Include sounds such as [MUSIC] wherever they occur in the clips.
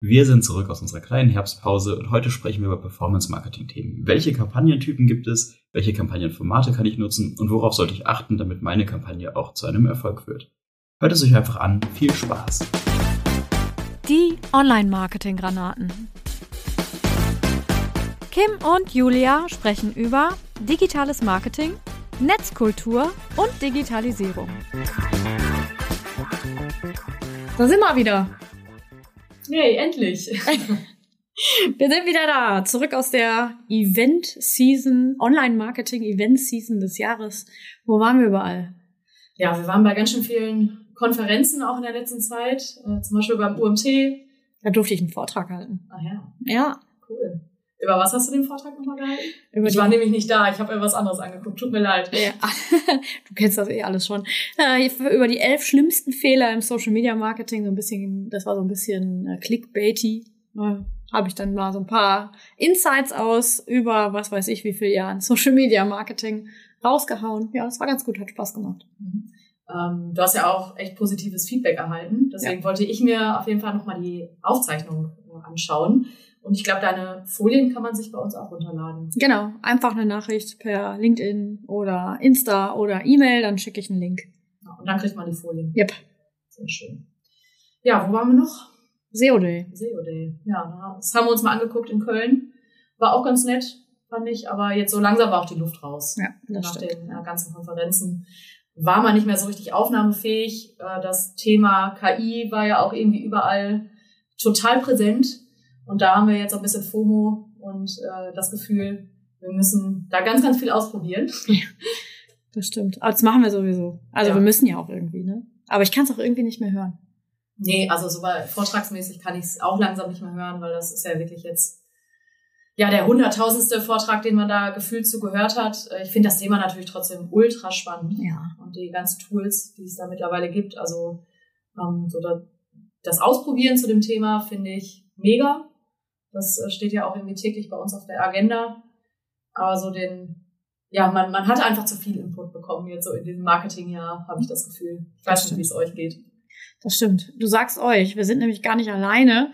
Wir sind zurück aus unserer kleinen Herbstpause und heute sprechen wir über Performance-Marketing-Themen. Welche Kampagnentypen gibt es? Welche Kampagnenformate kann ich nutzen? Und worauf sollte ich achten, damit meine Kampagne auch zu einem Erfolg wird? Hört es euch einfach an. Viel Spaß! Die Online-Marketing-Granaten. Kim und Julia sprechen über digitales Marketing, Netzkultur und Digitalisierung. Da sind wir wieder. Hey, endlich. [LAUGHS] Wir sind wieder da, zurück aus der Event-Season, Online-Marketing-Event-Season des Jahres. Wo waren wir überall? Ja, wir waren bei ganz schön vielen Konferenzen auch in der letzten Zeit, äh, zum Beispiel beim UMT. Da durfte ich einen Vortrag halten. Ah ja. Ja. Cool. Über was hast du den Vortrag nochmal gehalten? Über ich war nämlich nicht da, ich habe mir was anderes angeguckt, tut mir leid. Ja, [LAUGHS] du kennst das eh alles schon. Äh, über die elf schlimmsten Fehler im Social Media Marketing, so ein bisschen, das war so ein bisschen äh, clickbaity. Äh, habe ich dann mal so ein paar Insights aus über was weiß ich wie viele Jahren Social Media Marketing rausgehauen. Ja, das war ganz gut, hat Spaß gemacht. Mhm. Ähm, du hast ja auch echt positives Feedback erhalten. Deswegen ja. wollte ich mir auf jeden Fall nochmal die Aufzeichnung äh, anschauen. Und ich glaube, deine Folien kann man sich bei uns auch runterladen. Genau, einfach eine Nachricht per LinkedIn oder Insta oder E-Mail, dann schicke ich einen Link. Ja, und dann kriegt man die Folien. Yep. Sehr schön. Ja, wo waren wir noch? SEO Day. SEO Day, ja. Das haben wir uns mal angeguckt in Köln. War auch ganz nett, fand ich. Aber jetzt so langsam war auch die Luft raus. Ja, das Nach stimmt. den äh, ganzen Konferenzen war man nicht mehr so richtig aufnahmefähig. Äh, das Thema KI war ja auch irgendwie überall total präsent. Und da haben wir jetzt auch ein bisschen FOMO und äh, das Gefühl, wir müssen da ganz, ganz viel ausprobieren. [LAUGHS] Das stimmt. Aber das machen wir sowieso. Also Ja. wir müssen ja auch irgendwie, ne? Aber ich kann es auch irgendwie nicht mehr hören. Nee, also so bei vortragsmäßig kann ich es auch langsam nicht mehr hören, weil das ist ja wirklich jetzt ja der hunderttausendste Vortrag, den man da gefühlt zu gehört hat. Äh, Ich finde das Thema natürlich trotzdem ultra spannend. Ja. und die ganzen Tools, die es da mittlerweile gibt. Also ähm, so da, das Ausprobieren zu dem Thema finde ich mega. Das äh, steht ja auch irgendwie täglich bei uns auf der Agenda. Aber so den, ja, man, man hat einfach zu viel Input bekommen jetzt so in diesem Marketingjahr, habe ich das Gefühl. Ich weiß nicht, wie es euch geht. Das stimmt. Du sagst euch, wir sind nämlich gar nicht alleine.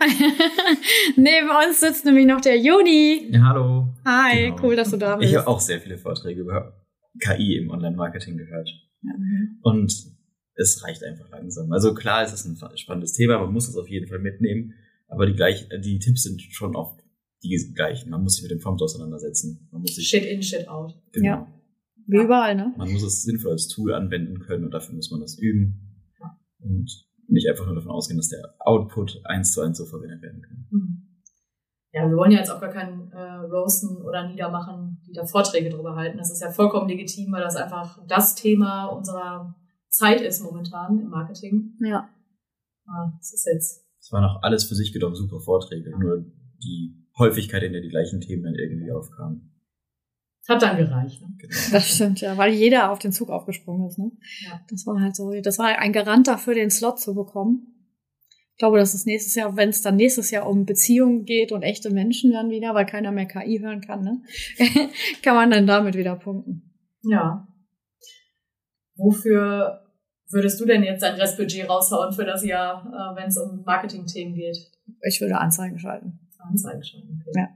[LAUGHS] Neben uns sitzt nämlich noch der Juni. Ja, hallo. Hi, Genau. cool, dass du da bist. Ich habe auch sehr viele Vorträge über KI im Online-Marketing gehört. Mhm. Und es reicht einfach langsam. Also klar, es ist ein spannendes Thema, man muss es auf jeden Fall mitnehmen, aber die, gleich, die Tipps sind schon oft die gleichen. Man muss sich mit dem Prompt auseinandersetzen. Man muss sich Shit in, shit out. genau, Ja. Wie überall, ne? man muss es sinnvoll als Tool anwenden können und dafür muss man das üben und nicht einfach nur davon ausgehen, dass der Output eins zu eins so verwendet werden kann. Mhm. Ja, wir wollen ja jetzt auch gar keinen äh, Roasten oder Niedermachen, die da Vorträge drüber halten. Das ist ja vollkommen legitim, weil das einfach das Thema unserer Zeit ist momentan im Marketing. Ja. Ah, Das ist jetzt, Es waren auch alles für sich genommen super Vorträge, nur die Häufigkeit, in der die gleichen Themen dann irgendwie aufkamen. hat dann gereicht. Ne? Genau. Das stimmt, ja, weil jeder auf den Zug aufgesprungen ist, ne? Ja. Das war halt so, das war ein Garant dafür, den Slot zu bekommen. Ich glaube, dass es nächstes Jahr, wenn es dann nächstes Jahr um Beziehungen geht und echte Menschen dann wieder, weil keiner mehr KI hören kann, ne? [LAUGHS] kann man dann damit wieder punkten. Ja. Wofür würdest du denn jetzt dein Restbudget raushauen für das Jahr, äh, wenn es um Marketing-Themen geht? Ich würde Anzeigen schalten. Anzeigen schon, okay. Ja.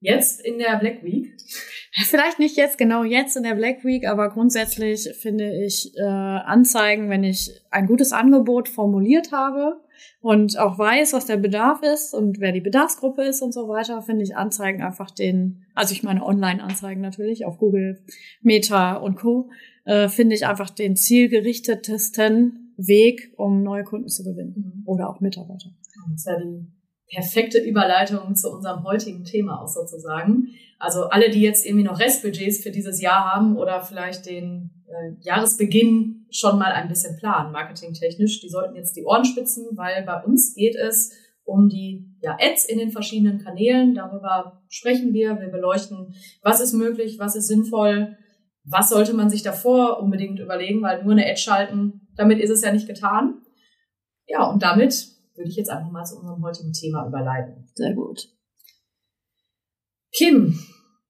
Jetzt in der Black Week. [LAUGHS] Vielleicht nicht jetzt genau jetzt in der Black Week, aber grundsätzlich finde ich äh, Anzeigen, wenn ich ein gutes Angebot formuliert habe und auch weiß, was der Bedarf ist und wer die Bedarfsgruppe ist und so weiter, finde ich Anzeigen einfach den, also ich meine Online-Anzeigen natürlich auf Google, Meta und Co, äh, finde ich einfach den zielgerichtetesten Weg, um neue Kunden zu gewinnen oder auch Mitarbeiter. Das ist ja die perfekte Überleitung zu unserem heutigen Thema auch sozusagen. Also alle, die jetzt irgendwie noch Restbudgets für dieses Jahr haben oder vielleicht den äh, Jahresbeginn schon mal ein bisschen planen, marketingtechnisch, die sollten jetzt die Ohren spitzen, weil bei uns geht es um die ja, Ads in den verschiedenen Kanälen. Darüber sprechen wir. Wir beleuchten, was ist möglich, was ist sinnvoll, was sollte man sich davor unbedingt überlegen, weil nur eine Ad schalten, damit ist es ja nicht getan. Ja, und damit würde ich jetzt einfach mal zu unserem heutigen Thema überleiten. Sehr gut. Kim,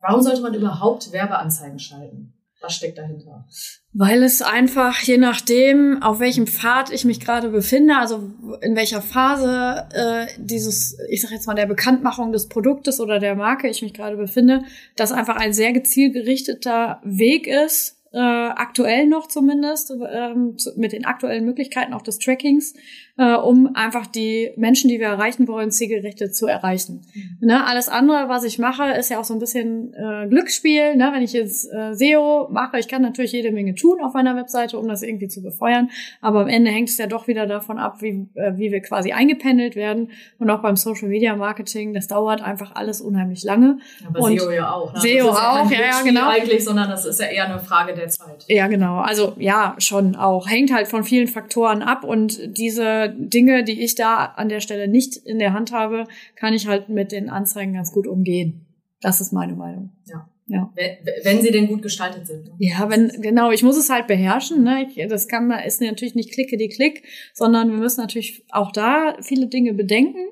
warum sollte man überhaupt Werbeanzeigen schalten? Was steckt dahinter? Weil es einfach, je nachdem, auf welchem Pfad ich mich gerade befinde, also in welcher Phase äh, dieses, ich sag jetzt mal, der Bekanntmachung des Produktes oder der Marke ich mich gerade befinde, das einfach ein sehr gezielt gerichteter Weg ist, äh, aktuell noch zumindest, ähm, zu, mit den aktuellen Möglichkeiten auch des Trackings, äh, um einfach die Menschen, die wir erreichen wollen, zielgerichtet zu erreichen. Mhm. Ne? Alles andere, was ich mache, ist ja auch so ein bisschen äh, Glücksspiel. Ne? Wenn ich jetzt äh, SEO mache, ich kann natürlich jede Menge tun auf meiner Webseite, um das irgendwie zu befeuern, aber am Ende hängt es ja doch wieder davon ab, wie, äh, wie wir quasi eingependelt werden. Und auch beim Social Media Marketing, das dauert einfach alles unheimlich lange. Aber Und SEO ja auch. Ne? SEO auch, ja, ja, genau. Eigentlich, sondern das ist ja eher eine Frage der Zeit. Ja, genau. Also ja, schon auch. Hängt halt von vielen Faktoren ab und diese Dinge, die ich da an der Stelle nicht in der Hand habe, kann ich halt mit den Anzeigen ganz gut umgehen. Das ist meine Meinung. Ja. Ja. Wenn sie denn gut gestaltet sind. Ne? Ja, wenn, genau, ich muss es halt beherrschen. Ne? Ich, das kann man, ist natürlich nicht klicke die Klick, sondern wir müssen natürlich auch da viele Dinge bedenken.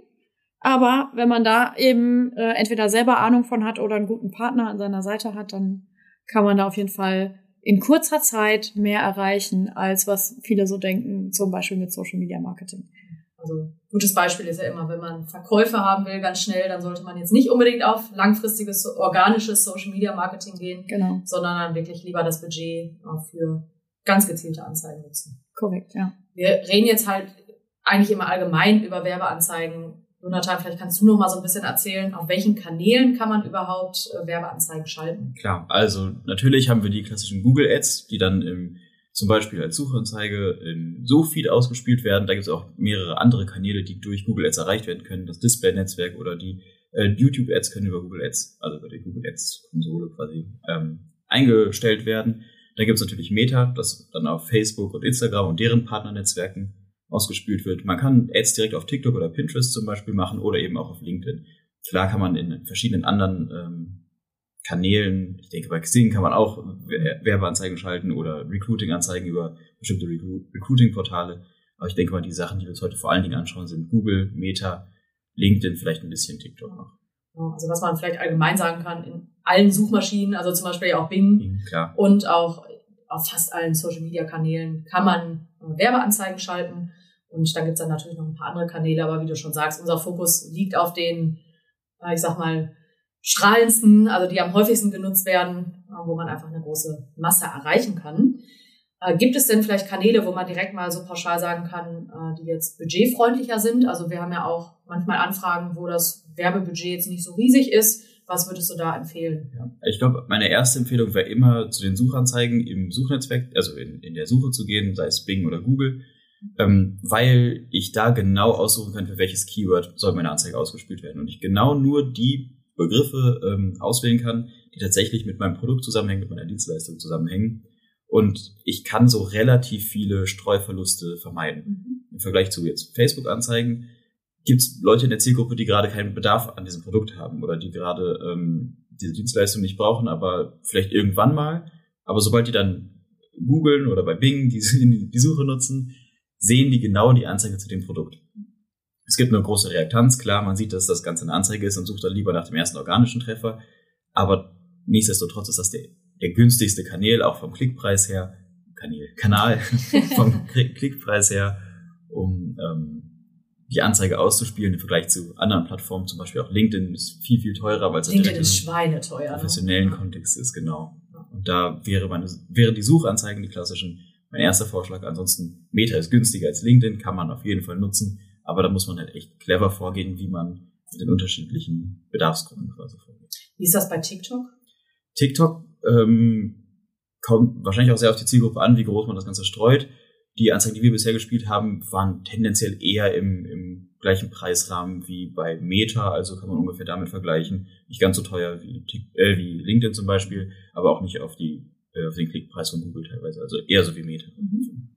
Aber wenn man da eben äh, entweder selber Ahnung von hat oder einen guten Partner an seiner Seite hat, dann kann man da auf jeden Fall in kurzer Zeit mehr erreichen, als was viele so denken, zum Beispiel mit Social Media Marketing. Also gutes Beispiel ist ja immer, wenn man Verkäufe haben will, ganz schnell, dann sollte man jetzt nicht unbedingt auf langfristiges, organisches Social Media Marketing gehen, genau. sondern dann wirklich lieber das Budget für ganz gezielte Anzeigen nutzen. Korrekt, ja. Wir reden jetzt halt eigentlich immer allgemein über Werbeanzeigen Jonathan, vielleicht kannst du noch mal so ein bisschen erzählen, auf welchen Kanälen kann man überhaupt äh, Werbeanzeigen schalten? Klar, also natürlich haben wir die klassischen Google Ads, die dann im, zum Beispiel als Suchanzeige im Suchfeed ausgespielt werden. Da gibt es auch mehrere andere Kanäle, die durch Google Ads erreicht werden können. Das Display-Netzwerk oder die äh, YouTube Ads können über Google Ads, also über die Google Ads-Konsole quasi ähm, eingestellt werden. Da gibt es natürlich Meta, das dann auf Facebook und Instagram und deren Partnernetzwerken ausgespielt wird. Man kann Ads direkt auf TikTok oder Pinterest zum Beispiel machen oder eben auch auf LinkedIn. Klar kann man in verschiedenen anderen ähm, Kanälen, ich denke bei Xing kann man auch Werbeanzeigen schalten oder Recruiting-Anzeigen über bestimmte Recruiting-Portale. Aber ich denke mal, die Sachen, die wir uns heute vor allen Dingen anschauen, sind Google, Meta, LinkedIn, vielleicht ein bisschen TikTok noch. Also was man vielleicht allgemein sagen kann, in allen Suchmaschinen, also zum Beispiel auch Bing, Bing und auch auf fast allen Social-Media-Kanälen kann man Werbeanzeigen schalten. Und dann gibt's dann natürlich noch ein paar andere Kanäle, aber wie du schon sagst, unser Fokus liegt auf den, äh, ich sag mal, strahlendsten, also die am häufigsten genutzt werden, äh, wo man einfach eine große Masse erreichen kann. Äh, gibt es denn vielleicht Kanäle, wo man direkt mal so pauschal sagen kann, die jetzt budgetfreundlicher sind? Also wir haben ja auch manchmal Anfragen, wo das Werbebudget jetzt nicht so riesig ist. Was würdest du da empfehlen? Ja, ich glaube, meine erste Empfehlung wäre immer zu den Suchanzeigen im Suchnetzwerk, also in, in der Suche zu gehen, sei es Bing oder Google ähm, weil ich da genau aussuchen kann, für welches Keyword soll meine Anzeige ausgespielt werden. Und ich genau nur die Begriffe ähm, auswählen kann, die tatsächlich mit meinem Produkt zusammenhängen, mit meiner Dienstleistung zusammenhängen. Und ich kann so relativ viele Streuverluste vermeiden. Mhm. Im Vergleich zu jetzt Facebook-Anzeigen gibt es Leute in der Zielgruppe, die gerade keinen Bedarf an diesem Produkt haben oder die gerade ähm, diese Dienstleistung nicht brauchen, aber vielleicht irgendwann mal. Aber sobald die dann googeln oder bei Bing die, [LAUGHS] die Suche nutzen, sehen die genau die Anzeige zu dem Produkt. Es gibt eine große Reaktanz, klar, man sieht, dass das Ganze eine Anzeige ist und sucht dann lieber nach dem ersten organischen Treffer, aber nichtsdestotrotz ist das der, der günstigste Kanal, auch vom Klickpreis her, Kanal, Kanal, [LAUGHS] vom Klickpreis her, um ähm, die Anzeige auszuspielen im Vergleich zu anderen Plattformen, zum Beispiel auch LinkedIn ist viel, viel teurer, weil es LinkedIn ist schweineteuer. Ne? professionellen Kontext ist, genau. Und da wäre meine, wären die Suchanzeigen, die klassischen, mein erster Vorschlag. Ansonsten, Meta ist günstiger als LinkedIn, kann man auf jeden Fall nutzen. Aber da muss man halt echt clever vorgehen, wie man mit den unterschiedlichen Bedarfsgruppen quasi vorgeht. Wie ist das bei TikTok? TikTok ähm, kommt wahrscheinlich auch sehr auf die Zielgruppe an, wie groß man das Ganze streut. Die Anzeigen, die wir bisher gespielt haben, waren tendenziell eher im, im gleichen Preisrahmen wie bei Meta, also kann man ungefähr damit vergleichen. Nicht ganz so teuer wie, äh, wie LinkedIn zum Beispiel, aber auch nicht auf die äh, auf den Klickpreis von Google teilweise. Also eher so wie Meta. Mhm.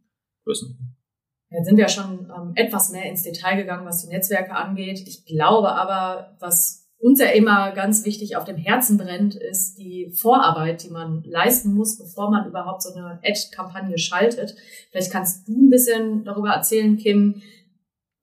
Jetzt sind wir schon ähm, etwas mehr ins Detail gegangen, was die Netzwerke angeht. Ich glaube aber, was uns ja immer ganz wichtig auf dem Herzen brennt, ist die Vorarbeit, die man leisten muss, bevor man überhaupt so eine Ad-Kampagne schaltet. Vielleicht kannst du ein bisschen darüber erzählen, Kim,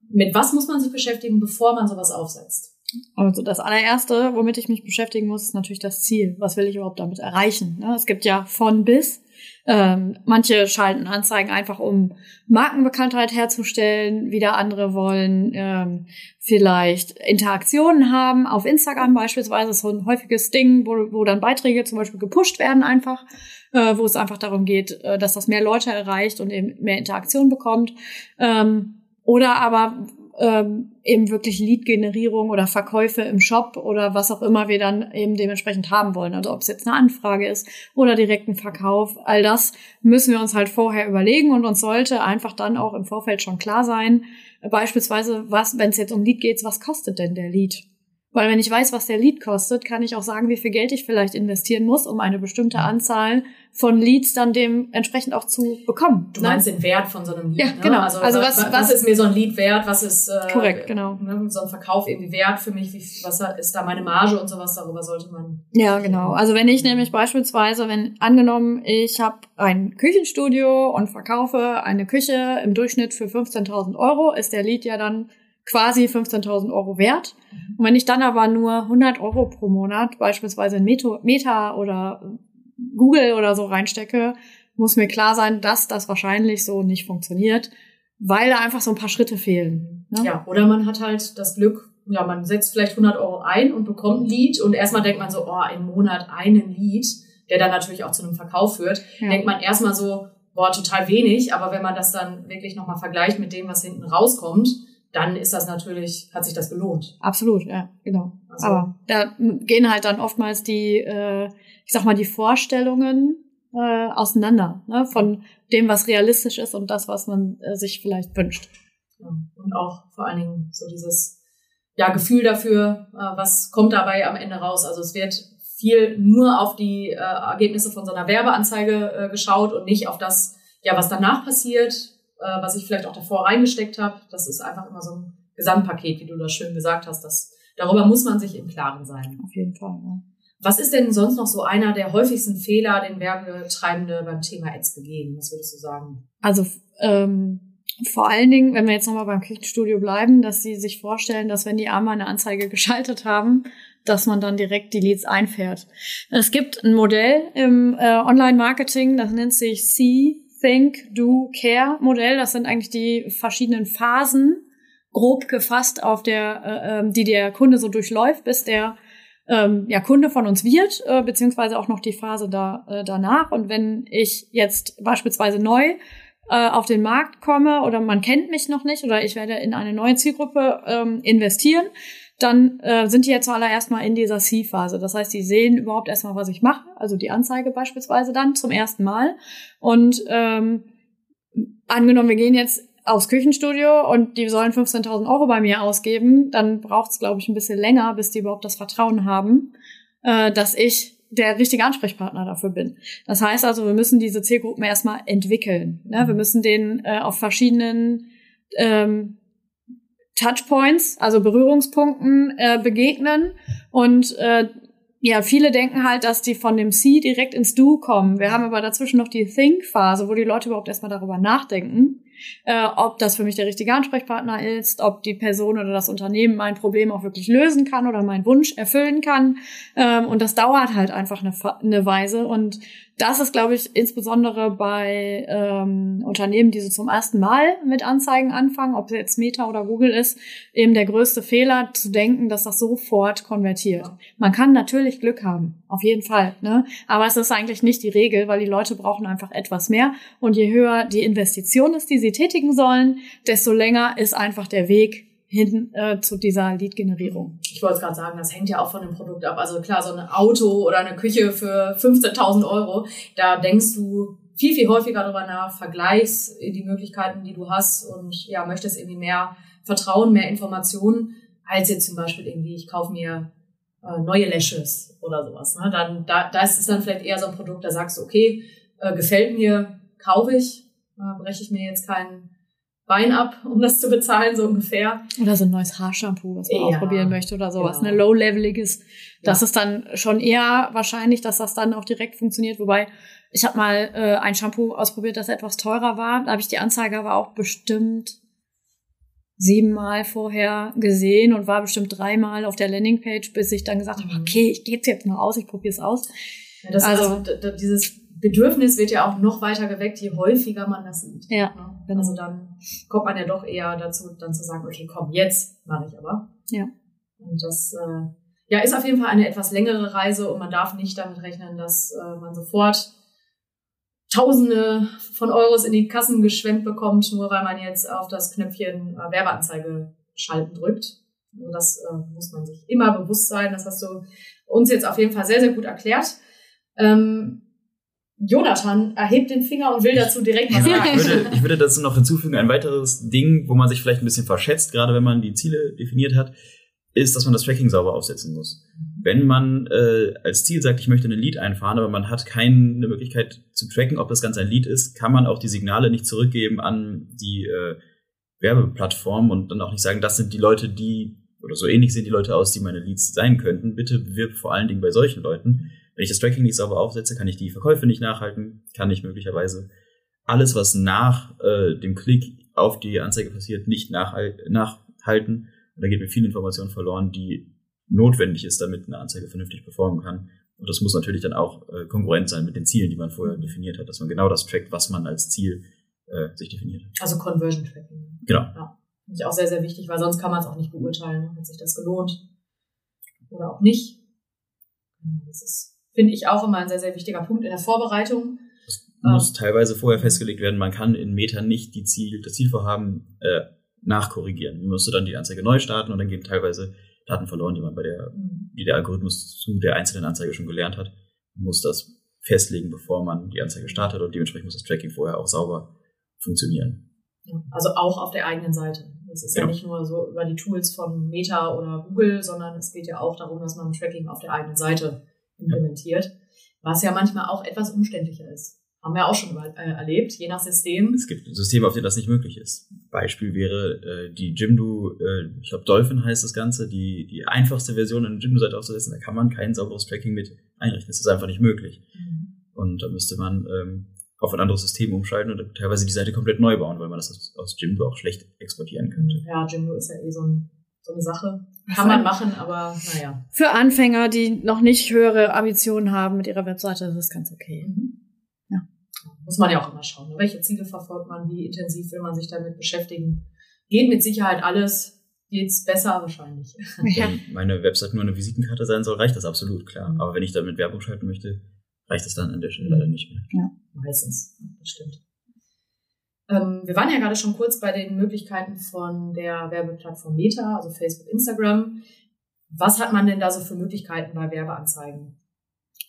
mit was muss man sich beschäftigen, bevor man sowas aufsetzt? Also das allererste, womit ich mich beschäftigen muss, ist natürlich das Ziel. Was will ich überhaupt damit erreichen? Ne? Es gibt ja von bis. Ähm, manche schalten Anzeigen einfach, um Markenbekanntheit herzustellen. Wieder andere wollen ähm, vielleicht Interaktionen haben. Auf Instagram beispielsweise ist so ein häufiges Ding, wo, wo dann Beiträge zum Beispiel gepusht werden einfach, äh, wo es einfach darum geht, äh, dass das mehr Leute erreicht und eben mehr Interaktion bekommt. Ähm, oder aber ähm, eben wirklich Lead-Generierung oder Verkäufe im Shop oder was auch immer wir dann eben dementsprechend haben wollen. Also ob es jetzt eine Anfrage ist oder direkten Verkauf, all das müssen wir uns halt vorher überlegen und uns sollte einfach dann auch im Vorfeld schon klar sein, beispielsweise, was, wenn es jetzt um Lead geht, was kostet denn der Lead? Weil wenn ich weiß, was der Lead kostet, kann ich auch sagen, wie viel Geld ich vielleicht investieren muss, um eine bestimmte Anzahl von Leads dann dementsprechend auch zu bekommen. Du ne? meinst den Wert von so einem Lead, ja, genau. Ne? Also, also was, was, was, ist mir so ein Lead wert? Was ist äh, korrekt, genau. Ne, so ein Verkauf irgendwie wert für mich? Wie, was ist da meine Marge und sowas? Darüber sollte man. Ja, genau. Also wenn ich nämlich beispielsweise, wenn angenommen, ich habe ein Küchenstudio und verkaufe eine Küche im Durchschnitt für 15.000 Euro, ist der Lead ja dann quasi 15.000 Euro wert. Und wenn ich dann aber nur 100 Euro pro Monat beispielsweise in Meta oder Google oder so reinstecke, muss mir klar sein, dass das wahrscheinlich so nicht funktioniert, weil da einfach so ein paar Schritte fehlen. Ne? Ja, oder man hat halt das Glück, ja, man setzt vielleicht 100 Euro ein und bekommt ein Lied und erstmal denkt man so, oh, im Monat einen Lied, der dann natürlich auch zu einem Verkauf führt, ja. denkt man erstmal so, boah, total wenig, aber wenn man das dann wirklich nochmal vergleicht mit dem, was hinten rauskommt, dann ist das natürlich, hat sich das gelohnt. Absolut, ja, genau. Also, Aber da gehen halt dann oftmals die, äh, ich sag mal, die Vorstellungen äh, auseinander, ne? von dem, was realistisch ist und das, was man äh, sich vielleicht wünscht. Ja. Und auch vor allen Dingen so dieses ja, Gefühl dafür, äh, was kommt dabei am Ende raus. Also es wird viel nur auf die äh, Ergebnisse von so einer Werbeanzeige äh, geschaut und nicht auf das, ja, was danach passiert, äh, was ich vielleicht auch davor reingesteckt habe. Das ist einfach immer so ein Gesamtpaket, wie du das schön gesagt hast. Das, darüber muss man sich im Klaren sein. Auf jeden Fall. Ja. Was ist denn sonst noch so einer der häufigsten Fehler, den Werbetreibende beim Thema Ads begehen? Was würdest du sagen? Also ähm, vor allen Dingen, wenn wir jetzt nochmal beim Küchenstudio bleiben, dass sie sich vorstellen, dass wenn die einmal eine Anzeige geschaltet haben, dass man dann direkt die Leads einfährt. Es gibt ein Modell im äh, Online-Marketing, das nennt sich C Think, Do, Care Modell. Das sind eigentlich die verschiedenen Phasen, grob gefasst, auf der, äh, ähm, die der Kunde so durchläuft, bis der ähm, ja, Kunde von uns wird, äh, beziehungsweise auch noch die Phase da, äh, danach. Und wenn ich jetzt beispielsweise neu äh, auf den Markt komme oder man kennt mich noch nicht oder ich werde in eine neue Zielgruppe ähm, investieren, dann äh, sind die jetzt zuallererst mal in dieser C-Phase. Das heißt, die sehen überhaupt erstmal, was ich mache, also die Anzeige beispielsweise dann zum ersten Mal. Und ähm, angenommen, wir gehen jetzt aufs Küchenstudio und die sollen 15.000 Euro bei mir ausgeben, dann braucht es, glaube ich, ein bisschen länger, bis die überhaupt das Vertrauen haben, äh, dass ich der richtige Ansprechpartner dafür bin. Das heißt also, wir müssen diese Zielgruppen erstmal entwickeln. Ne? Wir müssen denen äh, auf verschiedenen ähm, Touchpoints, also Berührungspunkten äh, begegnen. Und äh, ja, viele denken halt, dass die von dem C direkt ins Do kommen. Wir haben aber dazwischen noch die Think-Phase, wo die Leute überhaupt erstmal darüber nachdenken, äh, ob das für mich der richtige Ansprechpartner ist, ob die Person oder das Unternehmen mein Problem auch wirklich lösen kann oder meinen Wunsch erfüllen kann. Ähm, und das dauert halt einfach eine, eine Weise. Und das ist, glaube ich, insbesondere bei ähm, Unternehmen, die so zum ersten Mal mit Anzeigen anfangen, ob es jetzt Meta oder Google ist, eben der größte Fehler zu denken, dass das sofort konvertiert. Man kann natürlich Glück haben, auf jeden Fall, ne? Aber es ist eigentlich nicht die Regel, weil die Leute brauchen einfach etwas mehr. Und je höher die Investition ist, die sie tätigen sollen, desto länger ist einfach der Weg hin äh, zu dieser Lead-Generierung. Ich wollte gerade sagen, das hängt ja auch von dem Produkt ab. Also klar, so ein Auto oder eine Küche für 15.000 Euro, da denkst du viel, viel häufiger darüber nach, vergleichst die Möglichkeiten, die du hast und ja, möchtest irgendwie mehr Vertrauen, mehr Informationen, als jetzt zum Beispiel irgendwie, ich kaufe mir äh, neue Lashes oder sowas. Ne? Dann, da, da ist es dann vielleicht eher so ein Produkt, da sagst du, okay, äh, gefällt mir, kaufe ich, äh, breche ich mir jetzt keinen Bein ab, um das zu bezahlen, so ungefähr. Oder so ein neues Haarshampoo, was man ja, ausprobieren möchte oder sowas. Genau. Eine low-leveliges. Das ja. ist dann schon eher wahrscheinlich, dass das dann auch direkt funktioniert. Wobei, ich habe mal äh, ein Shampoo ausprobiert, das etwas teurer war. Da habe ich die Anzeige aber auch bestimmt siebenmal vorher gesehen und war bestimmt dreimal auf der Landingpage, bis ich dann gesagt habe, Mhm. okay, ich gebe es jetzt mal aus, ich probiere es aus. Ja, das, Also- also, dieses Bedürfnis wird ja auch noch weiter geweckt, je häufiger man das sieht. Ja, Ne? Also dann kommt man ja doch eher dazu, dann zu sagen, okay, komm, jetzt mache ich aber. Ja. Und das äh, ja, ist auf jeden Fall eine etwas längere Reise und man darf nicht damit rechnen, dass äh, man sofort Tausende von Euros in die Kassen geschwemmt bekommt, nur weil man jetzt auf das Knöpfchen äh, Werbeanzeige schalten drückt. Also das äh, muss man sich immer bewusst sein. Das hast du uns jetzt auf jeden Fall sehr, sehr gut erklärt. Ähm, Jonathan erhebt den Finger und will dazu direkt was [LAUGHS] Ja, sagen. ich, würde, ich würde dazu noch hinzufügen, ein weiteres Ding, wo man sich vielleicht ein bisschen verschätzt, gerade wenn man die Ziele definiert hat, ist, dass man das Tracking sauber aufsetzen muss. Wenn man äh, als Ziel sagt, ich möchte ein Lead einfahren, aber man hat keine Möglichkeit zu tracken, ob das Ganze ein Lead ist, kann man auch die Signale nicht zurückgeben an die äh, Werbeplattform und dann auch nicht sagen, das sind die Leute, die, oder so ähnlich sehen die Leute aus, die meine Leads sein könnten. Bitte bewirb vor allen Dingen bei solchen Leuten. Wenn ich das Tracking nicht sauber aufsetze, kann ich die Verkäufe nicht nachhalten, kann ich möglicherweise alles, was nach äh, dem Klick auf die Anzeige passiert, nicht nachhal nachhalten. Und da geht mir viel Information verloren, die notwendig ist, damit eine Anzeige vernünftig performen kann. Und das muss natürlich dann auch äh, konkurrent sein mit den Zielen, die man vorher definiert hat, dass man genau das trackt, was man als Ziel äh, sich definiert hat. Also Conversion Tracking. Genau. Ja. Finde ich auch sehr, sehr wichtig, weil sonst kann man es auch nicht beurteilen, hat sich das gelohnt oder auch nicht. Genau, Das ist, finde ich, auch immer ein sehr, sehr wichtiger Punkt in der Vorbereitung. Es muss teilweise vorher festgelegt werden, man kann in Meta nicht die Ziel, das Zielvorhaben äh, nachkorrigieren. Man müsste dann die Anzeige neu starten und dann gehen teilweise Daten verloren, die man bei der, die der Algorithmus zu der einzelnen Anzeige schon gelernt hat. Man muss das festlegen, bevor man die Anzeige startet und dementsprechend muss das Tracking vorher auch sauber funktionieren. Ja, Also auch auf der eigenen Seite. Das ist ja Genau. nicht nur so über die Tools von Meta oder Google, sondern es geht ja auch darum, dass man Tracking auf der eigenen Seite implementiert, was ja manchmal auch etwas umständlicher ist. Haben wir auch schon mal, äh, erlebt, je nach System. Es gibt Systeme, auf denen das nicht möglich ist. Beispiel wäre äh, die Jimdo, äh, ich glaube Dolphin heißt das Ganze, die, die einfachste Version in Jimdo-Seite aufzusetzen, da kann man kein sauberes Tracking mit einrichten. Das ist einfach nicht möglich. Und da müsste man ähm, auf ein anderes System umschalten und teilweise die Seite komplett neu bauen, weil man das aus, aus Jimdo auch schlecht exportieren könnte. Ja, Jimdo ist ja eh so, ein, so eine Sache. Kann man machen, aber naja. Für Anfänger, die noch nicht höhere Ambitionen haben mit ihrer Webseite, ist das ganz okay. Ja. Muss man ja auch immer schauen. ne? Welche Ziele verfolgt man? Wie intensiv will man sich damit beschäftigen? Geht mit Sicherheit alles. Geht's besser wahrscheinlich. Ja. Wenn meine Website nur eine Visitenkarte sein soll, reicht das absolut, klar. Mhm. Aber wenn ich damit Werbung schalten möchte, reicht das dann an der Stelle leider nicht mehr. Meistens. Ja, Das stimmt. Ähm, wir waren ja gerade schon kurz bei den Möglichkeiten von der Werbeplattform Meta, also Facebook, Instagram. Was hat man denn da so für Möglichkeiten bei Werbeanzeigen?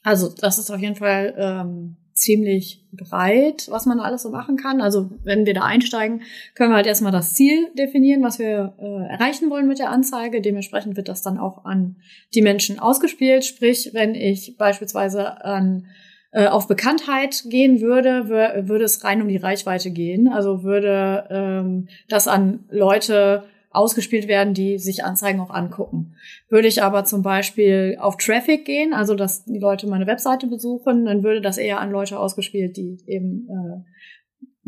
Also das ist auf jeden Fall ähm, ziemlich breit, was man alles so machen kann. Also wenn wir da einsteigen, können wir halt erstmal das Ziel definieren, was wir äh, erreichen wollen mit der Anzeige. Dementsprechend wird das dann auch an die Menschen ausgespielt. Sprich, wenn ich beispielsweise an äh, auf Bekanntheit gehen würde, wür- würde es rein um die Reichweite gehen. Also würde ähm, das an Leute ausgespielt werden, die sich Anzeigen auch angucken. Würde ich aber zum Beispiel auf Traffic gehen, also dass die Leute meine Webseite besuchen, dann würde das eher an Leute ausgespielt, die eben äh,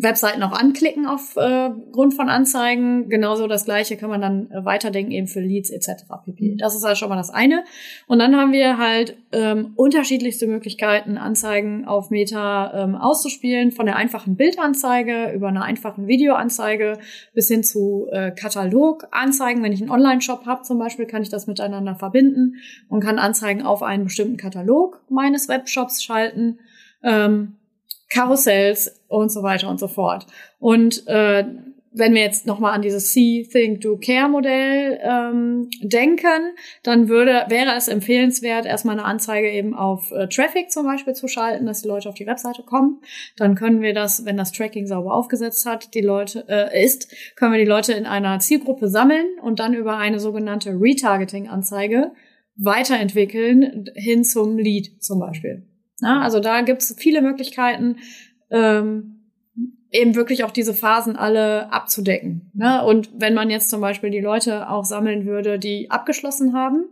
Webseiten auch anklicken auf äh, Grund von Anzeigen. Genauso das gleiche kann man dann äh, weiterdenken eben für Leads etc. pp. Das ist also schon mal das eine. Und dann haben wir halt ähm, unterschiedlichste Möglichkeiten, Anzeigen auf Meta ähm, auszuspielen, von der einfachen Bildanzeige über eine einfachen Videoanzeige bis hin zu äh, Kataloganzeigen. Wenn ich einen Online-Shop habe zum Beispiel, kann ich das miteinander verbinden und kann Anzeigen auf einen bestimmten Katalog meines Webshops schalten. Ähm, Karussells und so weiter und so fort. Und äh, wenn wir jetzt nochmal an dieses See, Think, Do, Care Modell ähm, denken, dann würde, wäre es empfehlenswert, erstmal eine Anzeige eben auf äh, Traffic zum Beispiel zu schalten, dass die Leute auf die Webseite kommen. Dann können wir das, wenn das Tracking sauber aufgesetzt hat, die Leute äh, ist, können wir die Leute in einer Zielgruppe sammeln und dann über eine sogenannte Retargeting-Anzeige weiterentwickeln hin zum Lead zum Beispiel. Ja, also da gibt's viele Möglichkeiten, ähm, eben wirklich auch diese Phasen alle abzudecken. Ne? Und wenn man jetzt zum Beispiel die Leute auch sammeln würde, die abgeschlossen haben,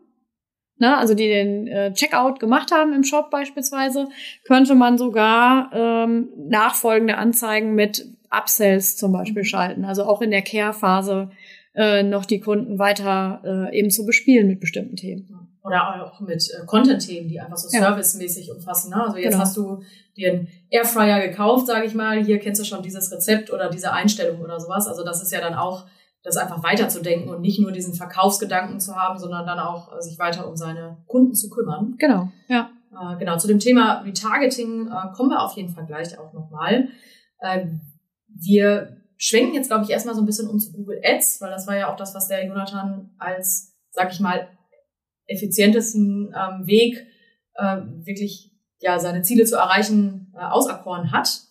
ne? also die den äh, Checkout gemacht haben im Shop beispielsweise, könnte man sogar ähm, nachfolgende Anzeigen mit Upsells zum Beispiel schalten. Also auch in der Care-Phase äh, noch die Kunden weiter äh, eben zu bespielen mit bestimmten Themen. Oder auch mit äh, Content-Themen, die einfach so ja. servicemäßig umfassen. Ne? Also jetzt genau. hast du dir einen Airfryer gekauft, sage ich mal, hier kennst du schon dieses Rezept oder diese Einstellung oder sowas. Also das ist ja dann auch, das einfach weiterzudenken und nicht nur diesen Verkaufsgedanken zu haben, sondern dann auch äh, sich weiter um seine Kunden zu kümmern. Genau, ja. Äh, genau, zu dem Thema Retargeting äh, kommen wir auf jeden Fall gleich auch nochmal. Äh, wir schwenken jetzt, glaube ich, erstmal so ein bisschen um zu Google Ads, weil das war ja auch das, was der Jonathan als, sag ich mal, effizientesten ähm, Weg äh, wirklich ja seine Ziele zu erreichen äh, auserkoren hat.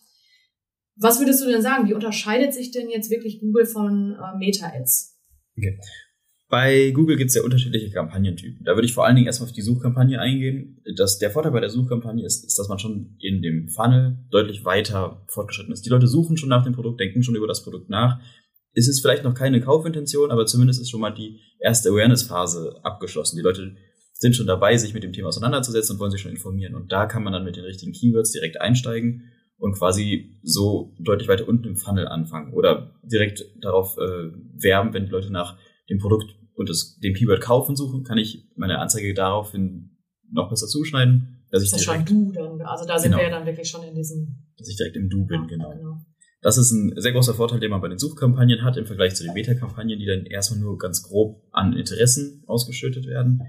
Was würdest du denn sagen? Wie unterscheidet sich denn jetzt wirklich Google von äh, Meta-Ads? Okay. Bei Google gibt es ja unterschiedliche Kampagnentypen. Da würde ich vor allen Dingen erstmal auf die Suchkampagne eingehen. Das, der Vorteil bei der Suchkampagne ist, ist, dass man schon in dem Funnel deutlich weiter fortgeschritten ist. Die Leute suchen schon nach dem Produkt, denken schon über das Produkt nach. Es ist vielleicht noch keine Kaufintention, aber zumindest ist schon mal die erste Awareness-Phase abgeschlossen. Die Leute sind schon dabei, sich mit dem Thema auseinanderzusetzen und wollen sich schon informieren. Und da kann man dann mit den richtigen Keywords direkt einsteigen und quasi so deutlich weiter unten im Funnel anfangen oder direkt darauf äh, werben, wenn die Leute nach dem Produkt und das, dem Keyword kaufen suchen, kann ich meine Anzeige daraufhin noch besser zuschneiden. Dass ich das ist direkt, schon du dann. Also da sind genau, wir ja dann wirklich schon in diesem. Dass ich direkt im Du bin, ja, genau. genau. Das ist ein sehr großer Vorteil, den man bei den Suchkampagnen hat, im Vergleich zu den Meta-Kampagnen, die dann erstmal nur ganz grob an Interessen ausgeschüttet werden.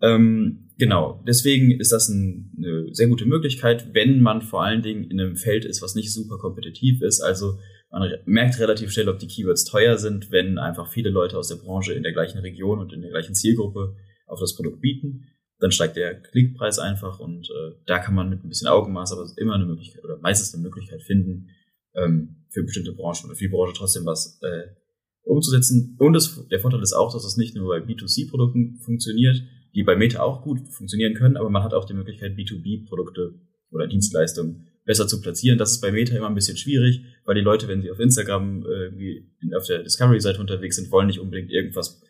Ähm, genau, deswegen ist das ein, eine sehr gute Möglichkeit, wenn man vor allen Dingen in einem Feld ist, was nicht super kompetitiv ist. Also man merkt relativ schnell, ob die Keywords teuer sind, wenn einfach viele Leute aus der Branche in der gleichen Region und in der gleichen Zielgruppe auf das Produkt bieten. Dann steigt der Klickpreis einfach und äh, da kann man mit ein bisschen Augenmaß aber immer eine Möglichkeit oder meistens eine Möglichkeit finden, ähm, für bestimmte Branchen oder für die Branche trotzdem was äh, umzusetzen. Und das, der Vorteil ist auch, dass das nicht nur bei B2C-Produkten funktioniert, die bei Meta auch gut funktionieren können, aber man hat auch die Möglichkeit, B2B-Produkte oder Dienstleistungen besser zu platzieren. Das ist bei Meta immer ein bisschen schwierig, weil die Leute, wenn sie auf Instagram äh, auf der Discovery-Seite unterwegs sind, wollen nicht unbedingt irgendwas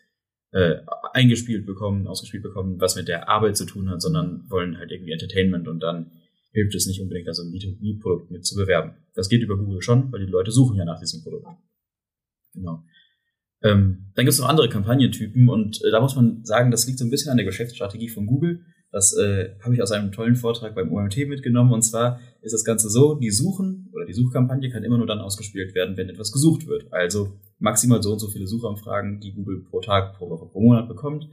äh, eingespielt bekommen, ausgespielt bekommen, was mit der Arbeit zu tun hat, sondern wollen halt irgendwie Entertainment und dann hilft es nicht unbedingt, also ein B2B-Produkt mit zu bewerben. Das geht über Google schon, weil die Leute suchen ja nach diesem Produkt. Genau. Ähm, dann gibt es noch andere Kampagnentypen und äh, da muss man sagen, das liegt so ein bisschen an der Geschäftsstrategie von Google. Das äh, habe ich aus einem tollen Vortrag beim OMT mitgenommen. Und zwar ist das Ganze so, die Suchen oder die Suchkampagne kann immer nur dann ausgespielt werden, wenn etwas gesucht wird. Also maximal so und so viele Suchanfragen, die Google pro Tag, pro Woche, pro Monat bekommt.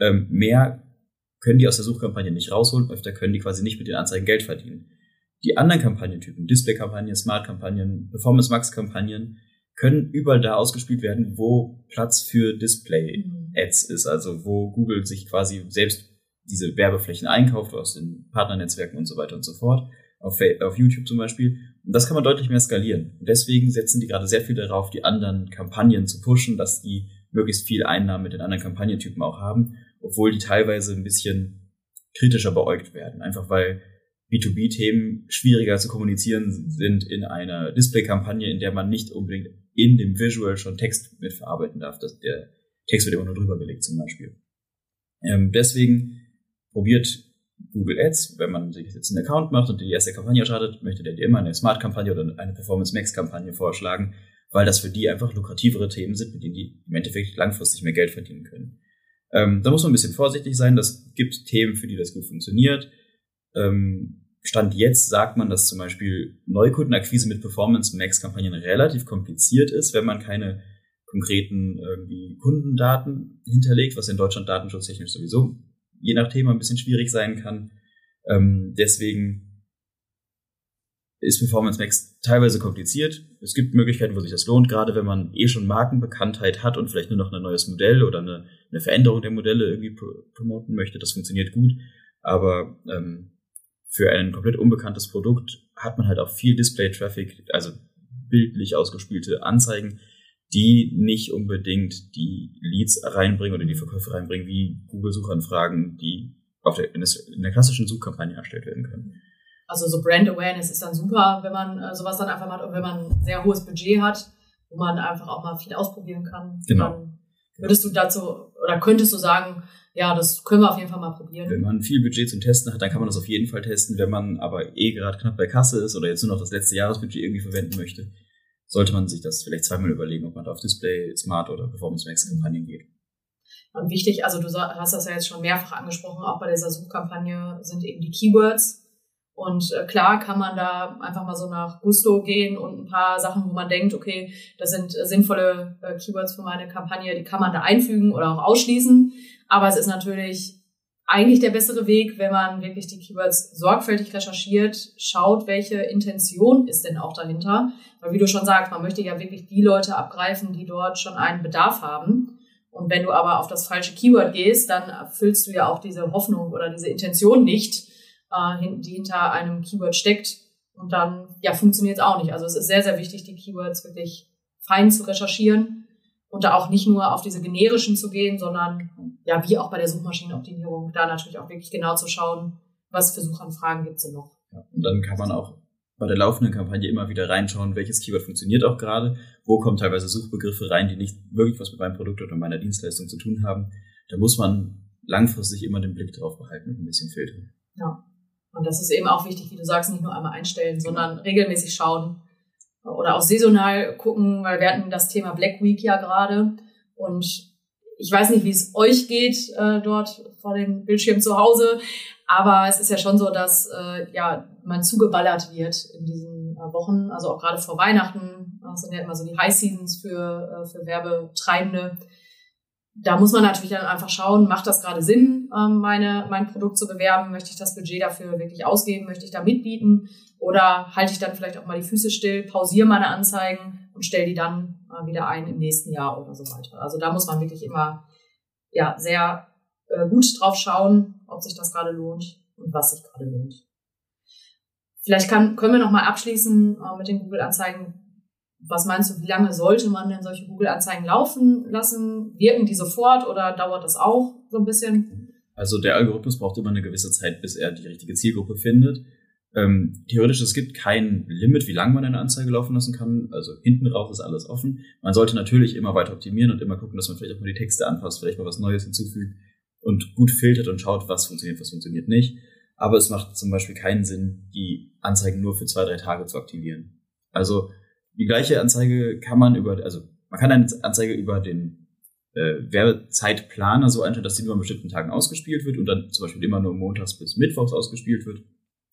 Ähm, mehr können die aus der Suchkampagne nicht rausholen, öfter können die quasi nicht mit den Anzeigen Geld verdienen. Die anderen Kampagnentypen, Display-Kampagnen, Smart-Kampagnen, Performance-Max-Kampagnen, können überall da ausgespielt werden, wo Platz für Display-Ads ist, also wo Google sich quasi selbst diese Werbeflächen einkauft aus den Partnernetzwerken und so weiter und so fort, auf, auf YouTube zum Beispiel. Und das kann man deutlich mehr skalieren. Und deswegen setzen die gerade sehr viel darauf, die anderen Kampagnen zu pushen, dass die möglichst viel Einnahmen mit den anderen Kampagnentypen auch haben obwohl die teilweise ein bisschen kritischer beäugt werden. Einfach weil B2B-Themen schwieriger zu kommunizieren sind in einer Display-Kampagne, in der man nicht unbedingt in dem Visual schon Text mitverarbeiten darf. Das, der Text wird immer nur drüber gelegt zum Beispiel. Ähm, deswegen probiert Google Ads, wenn man sich jetzt einen Account macht und die erste Kampagne startet, möchte der dir immer eine Smart-Kampagne oder eine Performance Max-Kampagne vorschlagen, weil das für die einfach lukrativere Themen sind, mit denen die im Endeffekt langfristig mehr Geld verdienen können. Ähm, da muss man ein bisschen vorsichtig sein. Das gibt Themen, für die das gut funktioniert. Ähm, Stand jetzt sagt man, dass zum Beispiel Neukundenakquise mit Performance Max Kampagnen relativ kompliziert ist, wenn man keine konkreten irgendwie Kundendaten hinterlegt, was in Deutschland datenschutztechnisch sowieso je nach Thema ein bisschen schwierig sein kann. Ähm, deswegen ist Performance Max teilweise kompliziert. Es gibt Möglichkeiten, wo sich das lohnt, gerade wenn man eh schon Markenbekanntheit hat und vielleicht nur noch ein neues Modell oder eine, eine Veränderung der Modelle irgendwie promoten möchte. Das funktioniert gut. Aber ähm, für ein komplett unbekanntes Produkt hat man halt auch viel Display-Traffic, also bildlich ausgespielte Anzeigen, die nicht unbedingt die Leads reinbringen oder die Verkäufe reinbringen, wie Google-Suchanfragen, die auf der, in der klassischen Suchkampagne erstellt werden können. Also so Brand Awareness ist dann super, wenn man äh, sowas dann einfach macht und wenn man ein sehr hohes Budget hat, wo man einfach auch mal viel ausprobieren kann. Genau. Dann würdest du dazu oder könntest du sagen, ja, das können wir auf jeden Fall mal probieren. Wenn man viel Budget zum Testen hat, dann kann man das auf jeden Fall testen. Wenn man aber eh gerade knapp bei Kasse ist oder jetzt nur noch das letzte Jahresbudget irgendwie verwenden möchte, sollte man sich das vielleicht zweimal überlegen, ob man da auf Display, Smart oder Performance Max Kampagnen geht. Und wichtig, also du hast das ja jetzt schon mehrfach angesprochen, auch bei dieser Suchkampagne sind eben die Keywords. Und äh, klar kann man da einfach mal so nach Gusto gehen und ein paar Sachen, wo man denkt, okay, das sind äh, sinnvolle äh, Keywords für meine Kampagne, die kann man da einfügen oder auch ausschließen. Aber es ist natürlich eigentlich der bessere Weg, wenn man wirklich die Keywords sorgfältig recherchiert, schaut, welche Intention ist denn auch dahinter. Weil wie du schon sagst, man möchte ja wirklich die Leute abgreifen, die dort schon einen Bedarf haben. Und wenn du aber auf das falsche Keyword gehst, dann erfüllst du ja auch diese Hoffnung oder diese Intention nicht, äh, die hinter einem Keyword steckt. Und dann ja, funktioniert es auch nicht. Also es ist sehr, sehr wichtig, die Keywords wirklich fein zu recherchieren und da auch nicht nur auf diese generischen zu gehen, sondern ja, wie auch bei der Suchmaschinenoptimierung, da natürlich auch wirklich genau zu schauen, was für Suchanfragen gibt es denn noch. Ja, und dann kann man auch bei der laufenden Kampagne immer wieder reinschauen, welches Keyword funktioniert auch gerade, wo kommen teilweise Suchbegriffe rein, die nicht wirklich was mit meinem Produkt oder meiner Dienstleistung zu tun haben. Da muss man langfristig immer den Blick drauf behalten und ein bisschen filtern. Ja. Und das ist eben auch wichtig, wie du sagst, nicht nur einmal einstellen, sondern regelmäßig schauen oder auch saisonal gucken, weil wir hatten das Thema Black Week ja gerade und ich weiß nicht, wie es euch geht äh, dort vor dem Bildschirm zu Hause, aber es ist ja schon so, dass äh, ja man zugeballert wird in diesen äh, Wochen, also auch gerade vor Weihnachten. Das sind ja immer so die High Seasons für, äh, für Werbetreibende da muss man natürlich dann einfach schauen, macht das gerade Sinn, ähm, meine, mein Produkt zu bewerben? Möchte ich das Budget dafür wirklich ausgeben? Möchte ich da mitbieten? Oder halte ich dann vielleicht auch mal die Füße still, pausiere meine Anzeigen und stelle die dann äh, wieder ein im nächsten Jahr oder so weiter. Also da muss man wirklich immer ja, sehr äh, gut drauf schauen, ob sich das gerade lohnt und was sich gerade lohnt. Vielleicht kann, können wir noch mal abschließen äh, mit den Google-Anzeigen was meinst du, wie lange sollte man denn solche Google-Anzeigen laufen lassen? Wirken die sofort oder dauert das auch so ein bisschen? Also der Algorithmus braucht immer eine gewisse Zeit, bis er die richtige Zielgruppe findet. Ähm, theoretisch, es gibt kein Limit, wie lange man eine Anzeige laufen lassen kann. Also hinten raus ist alles offen. Man sollte natürlich immer weiter optimieren und immer gucken, dass man vielleicht auch mal die Texte anpasst, vielleicht mal was Neues hinzufügt und gut filtert und schaut, was funktioniert, was funktioniert nicht. Aber es macht zum Beispiel keinen Sinn, die Anzeigen nur für zwei, drei Tage zu aktivieren. Also die gleiche Anzeige kann man über, also man kann eine Anzeige über den äh, Werbezeitplaner so einstellen, dass die nur an bestimmten Tagen ausgespielt wird und dann zum Beispiel immer nur montags bis mittwochs ausgespielt wird.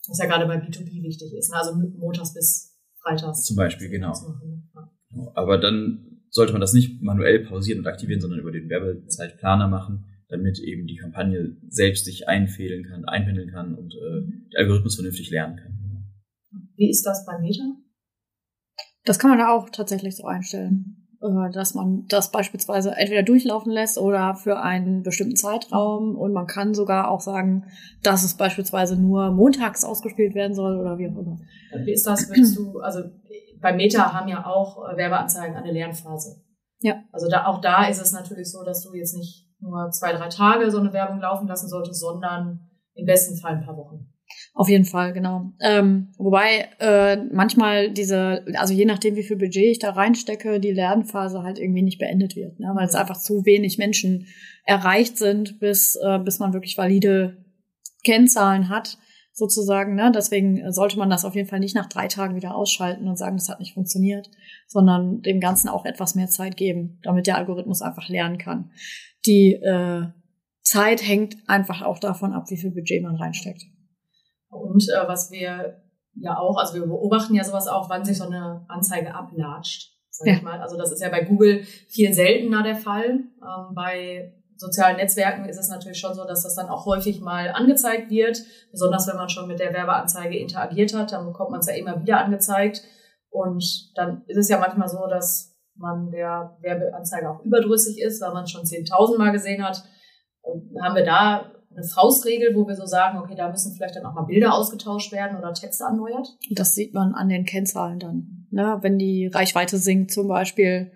Was ja gerade bei B2B wichtig ist, ne? also montags bis freitags. Zum Beispiel, genau. Ja. Aber dann sollte man das nicht manuell pausieren und aktivieren, sondern über den Werbezeitplaner machen, damit eben die Kampagne selbst sich einfädeln kann, einpendeln kann und äh, der Algorithmus vernünftig lernen kann. Wie ist das bei Meta? Das kann man da auch tatsächlich so einstellen, äh, dass man das beispielsweise entweder durchlaufen lässt oder für einen bestimmten Zeitraum und man kann sogar auch sagen, dass es beispielsweise nur montags ausgespielt werden soll oder wie auch immer. Wie ist das, willst du, also bei Meta haben ja auch Werbeanzeigen eine Lernphase. Ja. Also da, auch da ist es natürlich so, dass du jetzt nicht nur zwei, drei Tage so eine Werbung laufen lassen solltest, sondern im besten Fall ein paar Wochen. Auf jeden Fall, genau. Ähm, wobei äh, manchmal diese, also je nachdem, wie viel Budget ich da reinstecke, die Lernphase halt irgendwie nicht beendet wird, ne? weil es einfach zu wenig Menschen erreicht sind, bis, äh, bis man wirklich valide Kennzahlen hat, sozusagen. Ne? Deswegen sollte man das auf jeden Fall nicht nach drei Tagen wieder ausschalten und sagen, das hat nicht funktioniert, sondern dem Ganzen auch etwas mehr Zeit geben, damit der Algorithmus einfach lernen kann. Die äh, Zeit hängt einfach auch davon ab, wie viel Budget man reinsteckt. Und äh, was wir ja auch, also wir beobachten ja sowas auch, wann sich so eine Anzeige ablatscht, sag ja. ich mal. Also das ist ja bei Google viel seltener der Fall. Ähm, bei sozialen Netzwerken ist es natürlich schon so, dass das dann auch häufig mal angezeigt wird. Besonders wenn man schon mit der Werbeanzeige interagiert hat, dann bekommt man es ja immer wieder angezeigt. Und dann ist es ja manchmal so, dass man der Werbeanzeige auch überdrüssig ist, weil man schon 10.000 Mal gesehen hat. Und haben wir da eine Faustregel, wo wir so sagen, okay, da müssen vielleicht dann auch mal Bilder ausgetauscht werden oder Texte erneuert? Das sieht man an den Kennzahlen dann. Ne? Wenn die Reichweite sinkt zum Beispiel.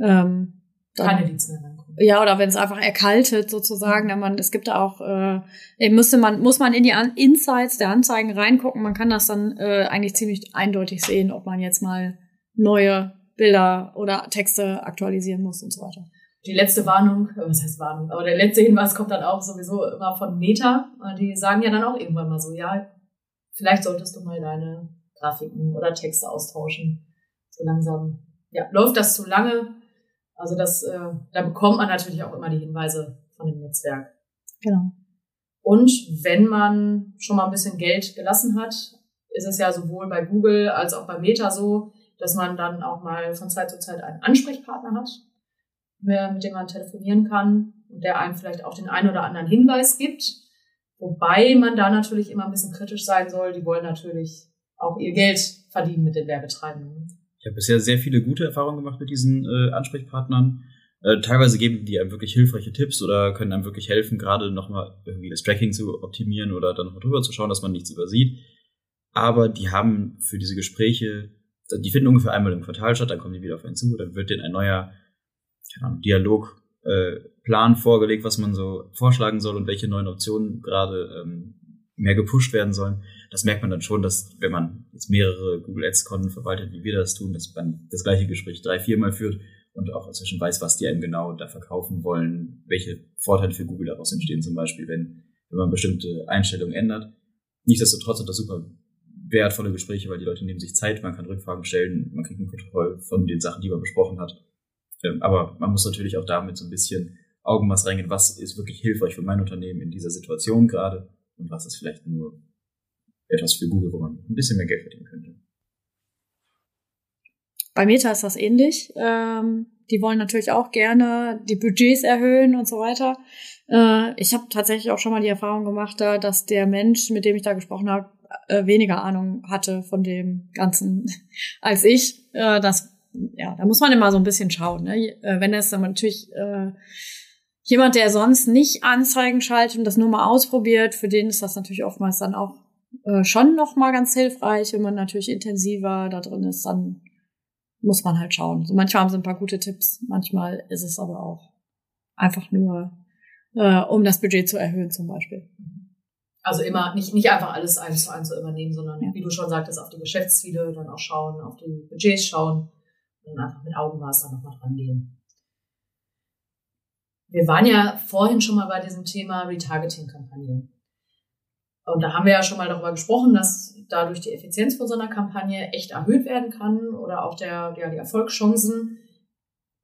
Ähm, dann, Keine Leads mehr reinkommen. Ja, oder wenn es einfach erkaltet sozusagen. Mhm. Man, es gibt da auch, äh, müsste man, muss man in die An Insights der Anzeigen reingucken. Man kann das dann äh, eigentlich ziemlich eindeutig sehen, ob man jetzt mal neue Bilder oder Texte aktualisieren muss und so weiter die letzte Warnung, äh, was heißt Warnung, aber der letzte Hinweis kommt dann auch sowieso immer von Meta. Die sagen ja dann auch irgendwann mal so, ja, vielleicht solltest du mal deine Grafiken oder Texte austauschen. so langsam, ja, läuft das zu lange. Also das, äh, da bekommt man natürlich auch immer die Hinweise von dem Netzwerk. Genau. Und wenn man schon mal ein bisschen Geld gelassen hat, ist es ja sowohl bei Google als auch bei Meta so, dass man dann auch mal von Zeit zu Zeit einen Ansprechpartner hat, mit dem man telefonieren kann und der einem vielleicht auch den einen oder anderen Hinweis gibt. Wobei man da natürlich immer ein bisschen kritisch sein soll. Die wollen natürlich auch ihr Geld verdienen mit den Werbetreibenden. Ich habe bisher sehr viele gute Erfahrungen gemacht mit diesen äh, Ansprechpartnern. Äh, teilweise geben die einem wirklich hilfreiche Tipps oder können einem wirklich helfen, gerade nochmal irgendwie das Tracking zu optimieren oder dann nochmal drüber zu schauen, dass man nichts übersieht. Aber die haben für diese Gespräche, die finden ungefähr einmal im Quartal statt, dann kommen die wieder auf einen zu, dann wird denen ein neuer Ahnung, Dialogplan äh, vorgelegt, was man so vorschlagen soll und welche neuen Optionen gerade ähm, mehr gepusht werden sollen. Das merkt man dann schon, dass wenn man jetzt mehrere Google Ads-Konten verwaltet, wie wir das tun, dass man das gleiche Gespräch drei, viermal führt und auch inzwischen weiß, was die einem genau da verkaufen wollen, welche Vorteile für Google daraus entstehen, zum Beispiel, wenn, wenn man bestimmte Einstellungen ändert. Nichtsdestotrotz sind das super wertvolle Gespräche, weil die Leute nehmen sich Zeit, man kann Rückfragen stellen, man kriegt ein Protokoll von den Sachen, die man besprochen hat. Aber man muss natürlich auch damit so ein bisschen Augenmaß reingehen, was ist wirklich hilfreich für mein Unternehmen in dieser Situation gerade und was ist vielleicht nur etwas für Google, wo man ein bisschen mehr Geld verdienen könnte. Bei Meta ist das ähnlich. Ähm, die wollen natürlich auch gerne die Budgets erhöhen und so weiter. Äh, ich habe tatsächlich auch schon mal die Erfahrung gemacht, da, dass der Mensch, mit dem ich da gesprochen habe, äh, weniger Ahnung hatte von dem Ganzen [LAUGHS] als ich. Äh, das, ja, da muss man immer so ein bisschen schauen. Ne? Äh, wenn es dann natürlich äh, jemand, der sonst nicht Anzeigen schaltet und das nur mal ausprobiert, für den ist das natürlich oftmals dann auch äh, schon noch mal ganz hilfreich. Wenn man natürlich intensiver da drin ist, dann muss man halt schauen. So manchmal haben sie ein paar gute Tipps, manchmal ist es aber auch einfach nur, äh, um das Budget zu erhöhen zum Beispiel. Also immer nicht, nicht einfach alles eins zu eins zu übernehmen, sondern ja. wie du schon sagtest, auf die Geschäftsziele dann auch schauen, auf die Budgets schauen und einfach mit Augenmaß dann nochmal dran gehen. Wir waren ja vorhin schon mal bei diesem Thema Retargeting-Kampagne. Und da haben wir ja schon mal darüber gesprochen, dass dadurch die Effizienz von so einer Kampagne echt erhöht werden kann oder auch der, ja, die Erfolgschancen.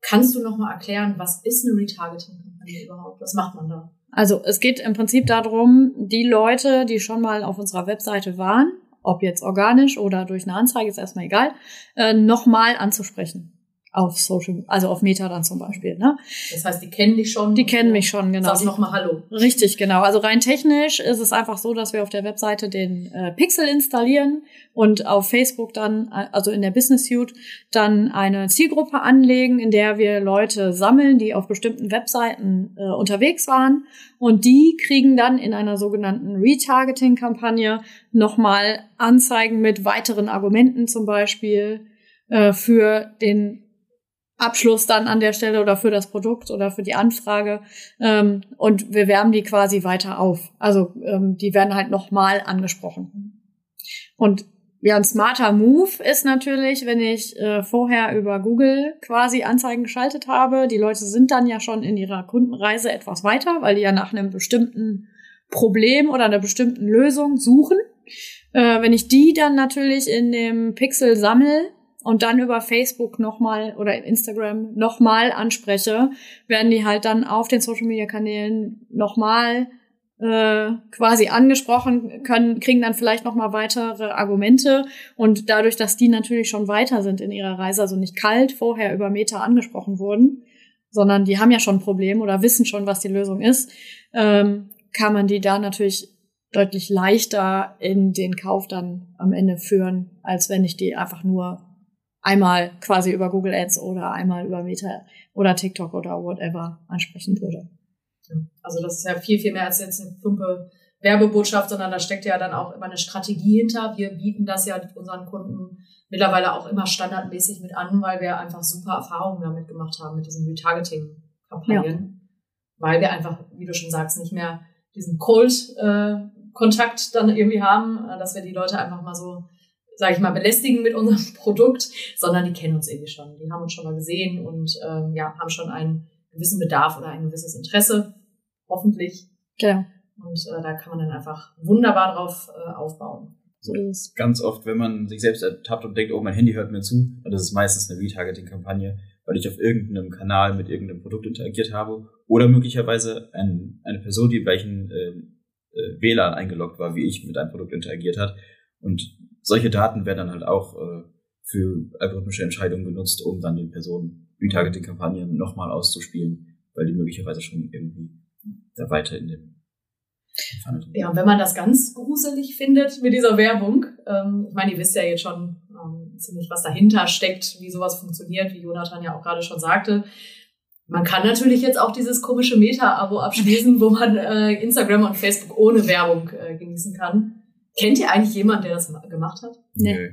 Kannst du noch mal erklären, was ist eine Retargeting-Kampagne überhaupt? Was macht man da? Also es geht im Prinzip darum, die Leute, die schon mal auf unserer Webseite waren, ob jetzt organisch oder durch eine Anzeige, ist erstmal egal, äh, nochmal anzusprechen auf Social, also auf Meta dann zum Beispiel. Ne? Das heißt, die kennen dich schon. Die kennen mich schon, genau. Sag nochmal Hallo. Richtig, genau. Also rein technisch ist es einfach so, dass wir auf der Webseite den äh, Pixel installieren und auf Facebook dann, also in der Business Suite, dann eine Zielgruppe anlegen, in der wir Leute sammeln, die auf bestimmten Webseiten äh, unterwegs waren. Und die kriegen dann in einer sogenannten Retargeting-Kampagne nochmal Anzeigen mit weiteren Argumenten zum Beispiel äh, für den Abschluss dann an der Stelle oder für das Produkt oder für die Anfrage. Ähm, und wir wärmen die quasi weiter auf. Also ähm, die werden halt nochmal angesprochen. Und ja, ein smarter Move ist natürlich, wenn ich äh, vorher über Google quasi Anzeigen geschaltet habe. Die Leute sind dann ja schon in ihrer Kundenreise etwas weiter, weil die ja nach einem bestimmten Problem oder einer bestimmten Lösung suchen. Äh, wenn ich die dann natürlich in dem Pixel sammle, und dann über Facebook nochmal oder Instagram nochmal anspreche, werden die halt dann auf den Social Media Kanälen nochmal äh, quasi angesprochen, können, kriegen dann vielleicht nochmal weitere Argumente. Und dadurch, dass die natürlich schon weiter sind in ihrer Reise, also nicht kalt vorher über Meta angesprochen wurden, sondern die haben ja schon ein Problem oder wissen schon, was die Lösung ist, ähm, kann man die da natürlich deutlich leichter in den Kauf dann am Ende führen, als wenn ich die einfach nur einmal quasi über Google Ads oder einmal über Meta oder TikTok oder whatever ansprechen würde. Also das ist ja viel, viel mehr als jetzt eine plumpe Werbebotschaft, sondern da steckt ja dann auch immer eine Strategie hinter. Wir bieten das ja unseren Kunden mittlerweile auch immer standardmäßig mit an, weil wir einfach super Erfahrungen damit gemacht haben, mit diesen Retargeting-Kampagnen. Ja. Weil wir einfach, wie du schon sagst, nicht mehr diesen Cold-Kontakt äh, dann irgendwie haben, äh, dass wir die Leute einfach mal so sage ich mal, belästigen mit unserem [LAUGHS] Produkt, sondern die kennen uns irgendwie schon. Die haben uns schon mal gesehen und ähm, ja, haben schon einen gewissen Bedarf oder ein gewisses Interesse, hoffentlich. Ja. Und äh, da kann man dann einfach wunderbar drauf äh, aufbauen. So ist es. Ganz oft, wenn man sich selbst ertappt und denkt, oh, mein Handy hört mir zu, dann ist es meistens eine Retargeting-Kampagne, weil ich auf irgendeinem Kanal mit irgendeinem Produkt interagiert habe oder möglicherweise ein, eine Person, die im gleichen äh, äh, WLAN eingeloggt war, wie ich mit einem Produkt interagiert hat. Und solche Daten werden dann halt auch äh, für algorithmische Entscheidungen genutzt, um dann den Personen Retargeting-Kampagnen nochmal auszuspielen, weil die möglicherweise schon irgendwie da weiter in dem ja, und wenn man das ganz gruselig findet mit dieser Werbung, ähm, ich meine, ihr wisst ja jetzt schon ähm, ziemlich, was dahinter steckt, wie sowas funktioniert, wie Jonathan ja auch gerade schon sagte. Man kann natürlich jetzt auch dieses komische Meta-Abo abschließen, wo man äh, Instagram und Facebook ohne Werbung äh, genießen kann. Kennt ihr eigentlich jemanden, der das gemacht hat? Nee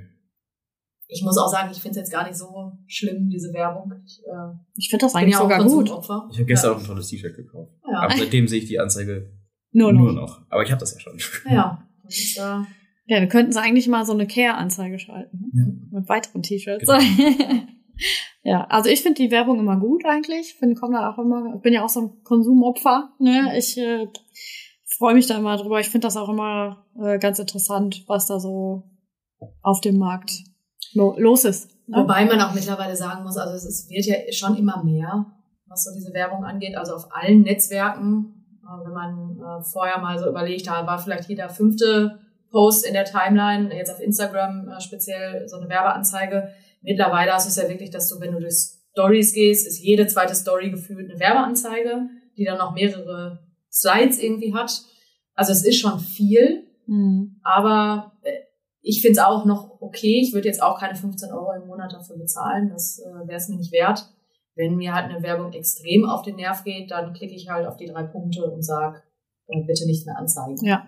ich muss auch sagen, ich finde es jetzt gar nicht so schlimm, diese Werbung. Ich, äh, ich finde das eigentlich ja sogar gut. Ich habe gestern ja. auch ein tolles T-Shirt gekauft. Ja. Aber seitdem sehe ich die Anzeige nur noch. Nur noch. Aber ich habe das ja schon. Ja. [LAUGHS] Und, äh, ja, wir könnten sie eigentlich mal so eine Care-Anzeige schalten. Ne? Ja. Mit weiteren T-Shirts. Genau. [LAUGHS] ja, also ich finde die Werbung immer gut eigentlich. Ich finde, komme da auch immer, bin ja auch so ein Konsumopfer. Ne? Ich äh, freue mich da immer drüber. Ich finde das auch immer äh, ganz interessant, was da so auf dem Markt los ist. Ne? Wobei man auch mittlerweile sagen muss, also es ist, wird ja schon immer mehr, was so diese Werbung angeht. Also auf allen Netzwerken, äh, wenn man äh, vorher mal so überlegt, da war vielleicht jeder fünfte Post in der Timeline, jetzt auf Instagram äh, speziell so eine Werbeanzeige. Mittlerweile du es ja wirklich, dass du, wenn du durch Stories gehst, ist jede zweite Story gefühlt eine Werbeanzeige, die dann noch mehrere Slides irgendwie hat. Also es ist schon viel, mhm. aber ich finde es auch noch okay. Ich würde jetzt auch keine 15 Euro im Monat dafür bezahlen. Das äh, wäre es mir nicht wert. Wenn mir halt eine Werbung extrem auf den Nerv geht, dann klicke ich halt auf die drei Punkte und sage, äh, bitte nicht mehr anzeigen. Ja.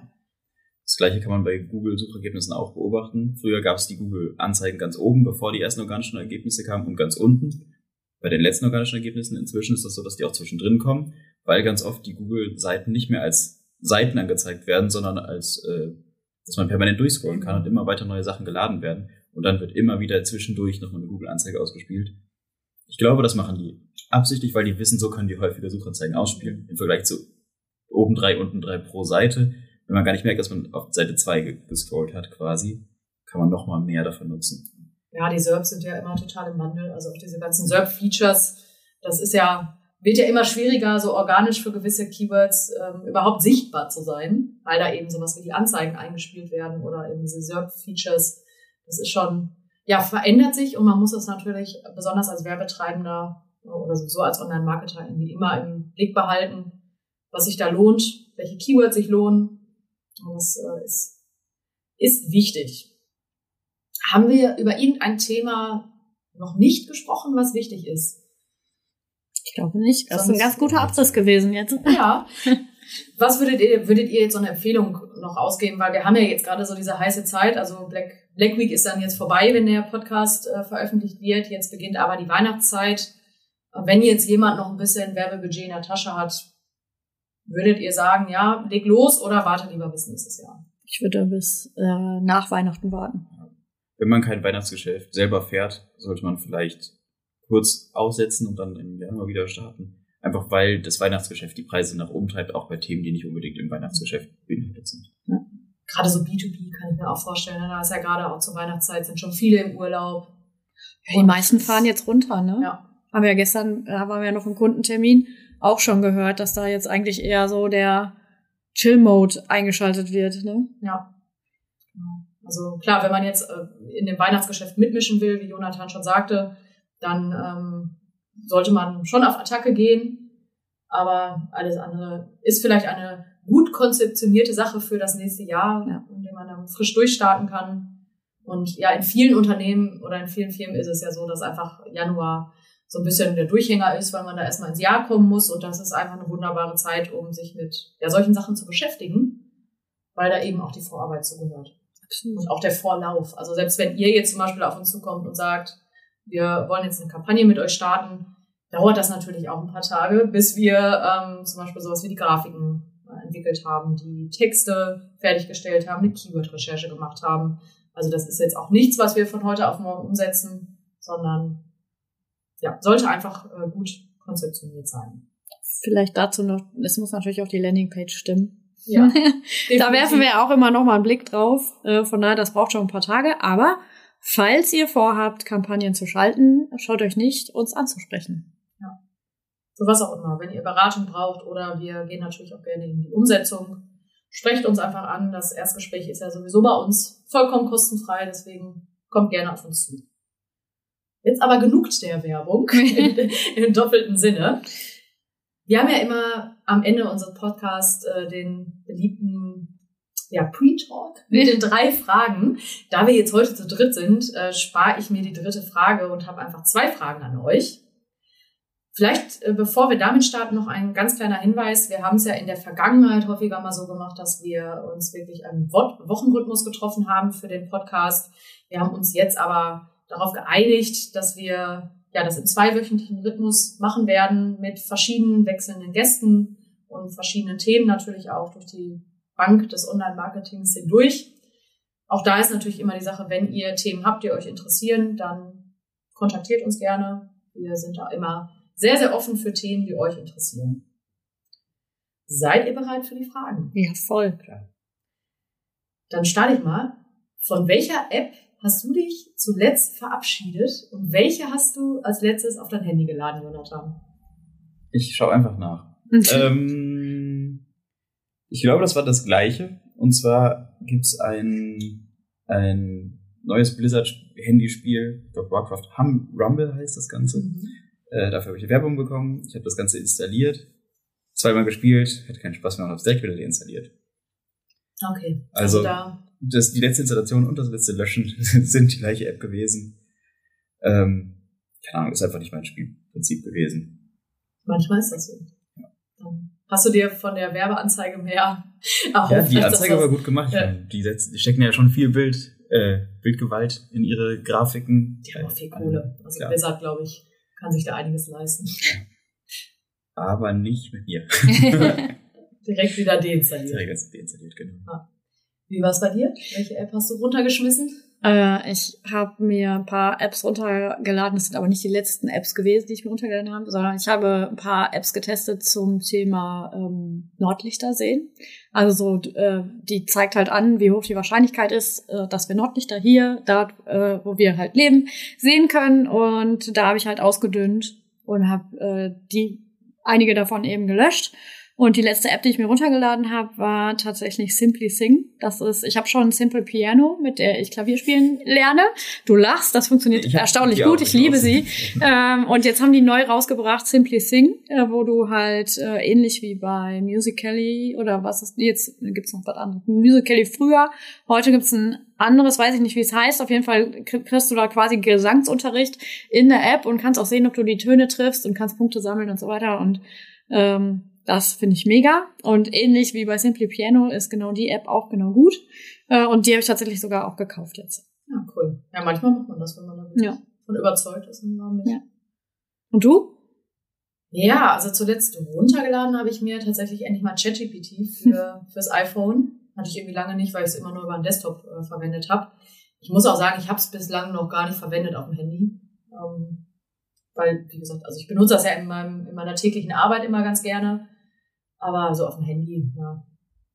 Das gleiche kann man bei Google-Suchergebnissen auch beobachten. Früher gab es die Google-Anzeigen ganz oben, bevor die ersten organischen Ergebnisse kamen, und ganz unten. Bei den letzten organischen Ergebnissen inzwischen ist das so, dass die auch zwischendrin kommen, weil ganz oft die Google-Seiten nicht mehr als Seiten angezeigt werden, sondern als äh, dass man permanent durchscrollen kann und immer weiter neue Sachen geladen werden. Und dann wird immer wieder zwischendurch nochmal eine Google-Anzeige ausgespielt. Ich glaube, das machen die absichtlich, weil die wissen, so können die häufige Suchanzeigen ausspielen. Im Vergleich zu oben drei, unten drei pro Seite. Wenn man gar nicht merkt, dass man auf Seite zwei gescrollt hat quasi, kann man nochmal mehr davon nutzen. Ja, die SERPs sind ja immer total im Wandel. Also auch diese ganzen SERP-Features, das ist ja wird ja immer schwieriger, so organisch für gewisse Keywords ähm, überhaupt sichtbar zu sein, weil da eben sowas wie die Anzeigen eingespielt werden oder eben diese SERP-Features. Das ist schon, ja, verändert sich und man muss das natürlich besonders als Werbetreibender oder sowieso als Online-Marketer irgendwie immer im Blick behalten, was sich da lohnt, welche Keywords sich lohnen. Und das äh, ist, ist wichtig. Haben wir über irgendein Thema noch nicht gesprochen, was wichtig ist? Ich glaube nicht. Das Sonst ist ein ganz guter Abriss gewesen jetzt. [LAUGHS] Ja. Was würdet ihr, würdet ihr jetzt so eine Empfehlung noch ausgeben? Weil wir haben ja jetzt gerade so diese heiße Zeit. Also Black, Black Week ist dann jetzt vorbei, wenn der Podcast äh, veröffentlicht wird. Jetzt beginnt aber die Weihnachtszeit. Wenn jetzt jemand noch ein bisschen Werbebudget in der Tasche hat, würdet ihr sagen, ja, leg los oder warte lieber bis nächstes Jahr? Ich würde bis äh, nach Weihnachten warten. Wenn man kein Weihnachtsgeschäft selber fährt, sollte man vielleicht kurz aussetzen und dann im Januar wieder starten. Einfach weil das Weihnachtsgeschäft die Preise nach oben treibt, auch bei Themen, die nicht unbedingt im Weihnachtsgeschäft beinhaltet sind. Ja. Gerade so B2B kann ich mir auch vorstellen. Ne? Da ist ja gerade auch zur Weihnachtszeit sind schon viele im Urlaub. Ja, die meisten fahren jetzt runter, ne? Ja. Haben wir ja gestern, da waren wir ja noch im Kundentermin, auch schon gehört, dass da jetzt eigentlich eher so der Chill-Mode eingeschaltet wird, ne? Ja. Also klar, wenn man jetzt äh, in dem Weihnachtsgeschäft mitmischen will, wie Jonathan schon sagte, dann ähm, sollte man schon auf Attacke gehen. Aber alles andere ist vielleicht eine gut konzeptionierte Sache für das nächste Jahr, ja. in dem man dann frisch durchstarten kann. Und ja, in vielen Unternehmen oder in vielen Firmen ist es ja so, dass einfach Januar so ein bisschen der Durchhänger ist, weil man da erstmal ins Jahr kommen muss. Und das ist einfach eine wunderbare Zeit, um sich mit ja, solchen Sachen zu beschäftigen, weil da eben auch die Vorarbeit zugehört. Und auch der Vorlauf. Also selbst wenn ihr jetzt zum Beispiel auf uns zukommt und sagt, wir wollen jetzt eine Kampagne mit euch starten, dauert das natürlich auch ein paar Tage, bis wir ähm, zum Beispiel sowas wie die Grafiken äh, entwickelt haben, die Texte fertiggestellt haben, eine Keyword-Recherche gemacht haben. Also das ist jetzt auch nichts, was wir von heute auf morgen umsetzen, sondern ja, sollte einfach äh, gut konzeptioniert sein. Vielleicht dazu noch, es muss natürlich auch die Landingpage stimmen. Ja, [LAUGHS] da werfen wir auch immer noch mal einen Blick drauf. Äh, von daher, das braucht schon ein paar Tage. Aber falls ihr vorhabt, Kampagnen zu schalten, schaut euch nicht, uns anzusprechen. Ja. Für was auch immer. Wenn ihr Beratung braucht oder wir gehen natürlich auch gerne in die Umsetzung, sprecht uns einfach an. Das Erstgespräch ist ja sowieso bei uns vollkommen kostenfrei. Deswegen kommt gerne auf uns zu. Jetzt aber genug der Werbung in, [LAUGHS] [LAUGHS] im doppelten Sinne. Wir haben ja immer am Ende unseres Podcasts äh, den beliebten ja, Pre-Talk mit den drei Fragen. Da wir jetzt heute zu dritt sind, äh, spare ich mir die dritte Frage und habe einfach zwei Fragen an euch. Vielleicht, äh, bevor wir damit starten, noch ein ganz kleiner Hinweis. Wir haben es ja in der Vergangenheit häufiger mal so gemacht, dass wir uns wirklich einen Wochenrhythmus getroffen haben für den Podcast. Wir haben uns jetzt aber darauf geeinigt, dass wir ja, das im zweiwöchentlichen Rhythmus machen werden mit verschiedenen wechselnden Gästen und verschiedenen Themen natürlich auch durch die Bank des Online-Marketings hindurch. Auch da ist natürlich immer die Sache, wenn ihr Themen habt, die euch interessieren, dann kontaktiert uns gerne. Wir sind da immer sehr, sehr offen für Themen, die euch interessieren. Seid ihr bereit für die Fragen? Ja, voll. Klar. Dann starte ich mal. Von welcher App hast du dich zuletzt verabschiedet und welche hast du als letztes auf dein Handy geladen, Jonathan? Ich schaue einfach nach. [LAUGHS] ähm, ich glaube, das war das gleiche. Und zwar gibt's ein, ein neues Blizzard-Handyspiel, ich glaube Warcraft hum Rumble heißt das Ganze. Mhm. Äh, dafür habe ich Werbung bekommen. Ich habe das Ganze installiert, zweimal gespielt, hätte keinen Spaß mehr und habe es direkt wieder deinstalliert. Okay. Also, also da das, die letzte Installation und das letzte Löschen [LAUGHS] sind die gleiche App gewesen. Ähm, keine Ahnung, ist einfach nicht mein Spielprinzip gewesen. Manchmal ist das so. Ja. Hast du dir von der Werbeanzeige mehr erhofft? [LAUGHS] Ja, die Anzeige war gut gemacht. Ja. Die, setzen, die stecken ja schon viel Bild, äh, Bildgewalt in ihre Grafiken. Die haben auch viel Kohle. Also Klar. Blizzard, glaube ich, kann sich da einiges leisten. [LAUGHS] Aber nicht mit mir. [LAUGHS] Direkt wieder deinstalliert. Direkt deinstalliert, genau. Ah. Wie war es bei dir? Welche App hast du runtergeschmissen? Äh, ich habe mir ein paar Apps runtergeladen. Das sind aber nicht die letzten Apps gewesen, die ich mir runtergeladen habe, sondern ich habe ein paar Apps getestet zum Thema ähm, Nordlichter sehen. Also so, äh, die zeigt halt an, wie hoch die Wahrscheinlichkeit ist, äh, dass wir Nordlichter hier, da äh, wo wir halt leben, sehen können. Und da habe ich halt ausgedünnt und habe äh, die einige davon eben gelöscht und die letzte App, die ich mir runtergeladen habe, war tatsächlich Simply Sing. Das ist, ich habe schon ein Simple Piano, mit der ich Klavier spielen lerne. Du lachst, das funktioniert erstaunlich gut. Ich liebe sie. ähm, und jetzt haben die neu rausgebracht Simply Sing, äh, wo du halt äh, ähnlich wie bei Musical.ly oder was ist jetzt gibt's noch was anderes. Musical.ly früher, heute gibt's ein anderes, weiß ich nicht, wie es heißt. Auf jeden Fall kriegst du da quasi Gesangsunterricht in der App und kannst auch sehen, ob du die Töne triffst und kannst Punkte sammeln und so weiter. Und ähm, das finde ich mega. Und ähnlich wie bei Simply Piano ist genau die App auch genau gut. Äh, und die habe ich tatsächlich sogar auch gekauft jetzt. Ja, cool. Ja, manchmal macht man das, wenn man da ja. von überzeugt ist. Und, ja. und du? Ja, also zuletzt runtergeladen habe ich mir tatsächlich endlich mal ChatGPT für, [LAUGHS] fürs iPhone. Hatte ich irgendwie lange nicht, weil ich es immer nur über den Desktop äh, verwendet habe. Ich muss auch sagen, ich habe es bislang noch gar nicht verwendet auf dem Handy. Ähm, weil, wie gesagt, also ich benutze das ja in, meinem, in meiner täglichen Arbeit immer ganz gerne. Aber so auf dem Handy, ja.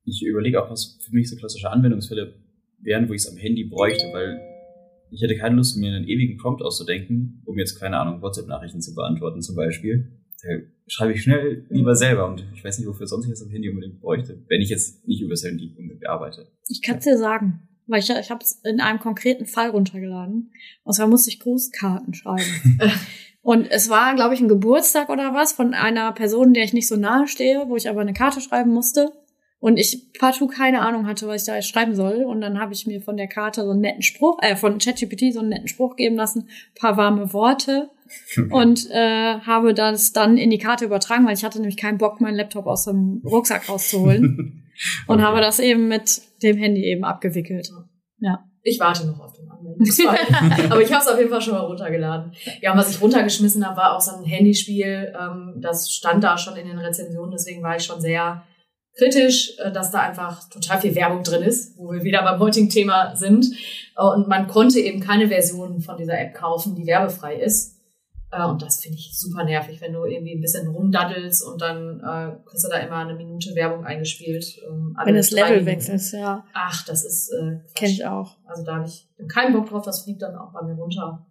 Ich überlege auch, was für mich so klassische Anwendungsfälle wären, wo ich es am Handy bräuchte, weil ich hätte keine Lust, mir einen ewigen Prompt auszudenken, um jetzt, keine Ahnung, WhatsApp-Nachrichten zu beantworten zum Beispiel. Da schreibe ich schnell lieber selber und ich weiß nicht, wofür sonst ich das am Handy unbedingt bräuchte, wenn ich jetzt nicht über das Handy unbedingt arbeite. Ich kann es dir sagen, weil ich, ich habe es in einem konkreten Fall runtergeladen. Und zwar musste ich Grußkarten schreiben. [LAUGHS] Und es war, glaube ich, ein Geburtstag oder was von einer Person, der ich nicht so nahe stehe, wo ich aber eine Karte schreiben musste. Und ich partout keine Ahnung hatte, was ich da jetzt schreiben soll. Und dann habe ich mir von der Karte so einen netten Spruch, äh, von ChatGPT so einen netten Spruch geben lassen, paar warme Worte. [LAUGHS] und äh, habe das dann in die Karte übertragen, weil ich hatte nämlich keinen Bock, meinen Laptop aus dem Rucksack rauszuholen. [LAUGHS] und habe das eben mit dem Handy eben abgewickelt. Ja. Ich warte noch auf den Anmeldungsfall. [LAUGHS] Aber ich habe es auf jeden Fall schon mal runtergeladen. Ja, und was ich runtergeschmissen habe, war auch so ein Handyspiel. Ähm, das stand da schon in den Rezensionen, deswegen war ich schon sehr kritisch, äh, dass da einfach total viel Werbung drin ist, wo wir wieder beim heutigen Thema sind. Äh, und man konnte eben keine Version von dieser App kaufen, die werbefrei ist. Äh, und das finde ich super nervig, wenn du irgendwie ein bisschen rumdaddelst und dann äh, kriegst du da immer eine Minute Werbung eingespielt. Ähm, wenn das Level wechselst, ja. Ach, das ist äh, Kenn ich auch. Also da habe ich keinen Bock drauf, das fliegt dann auch bei mir runter.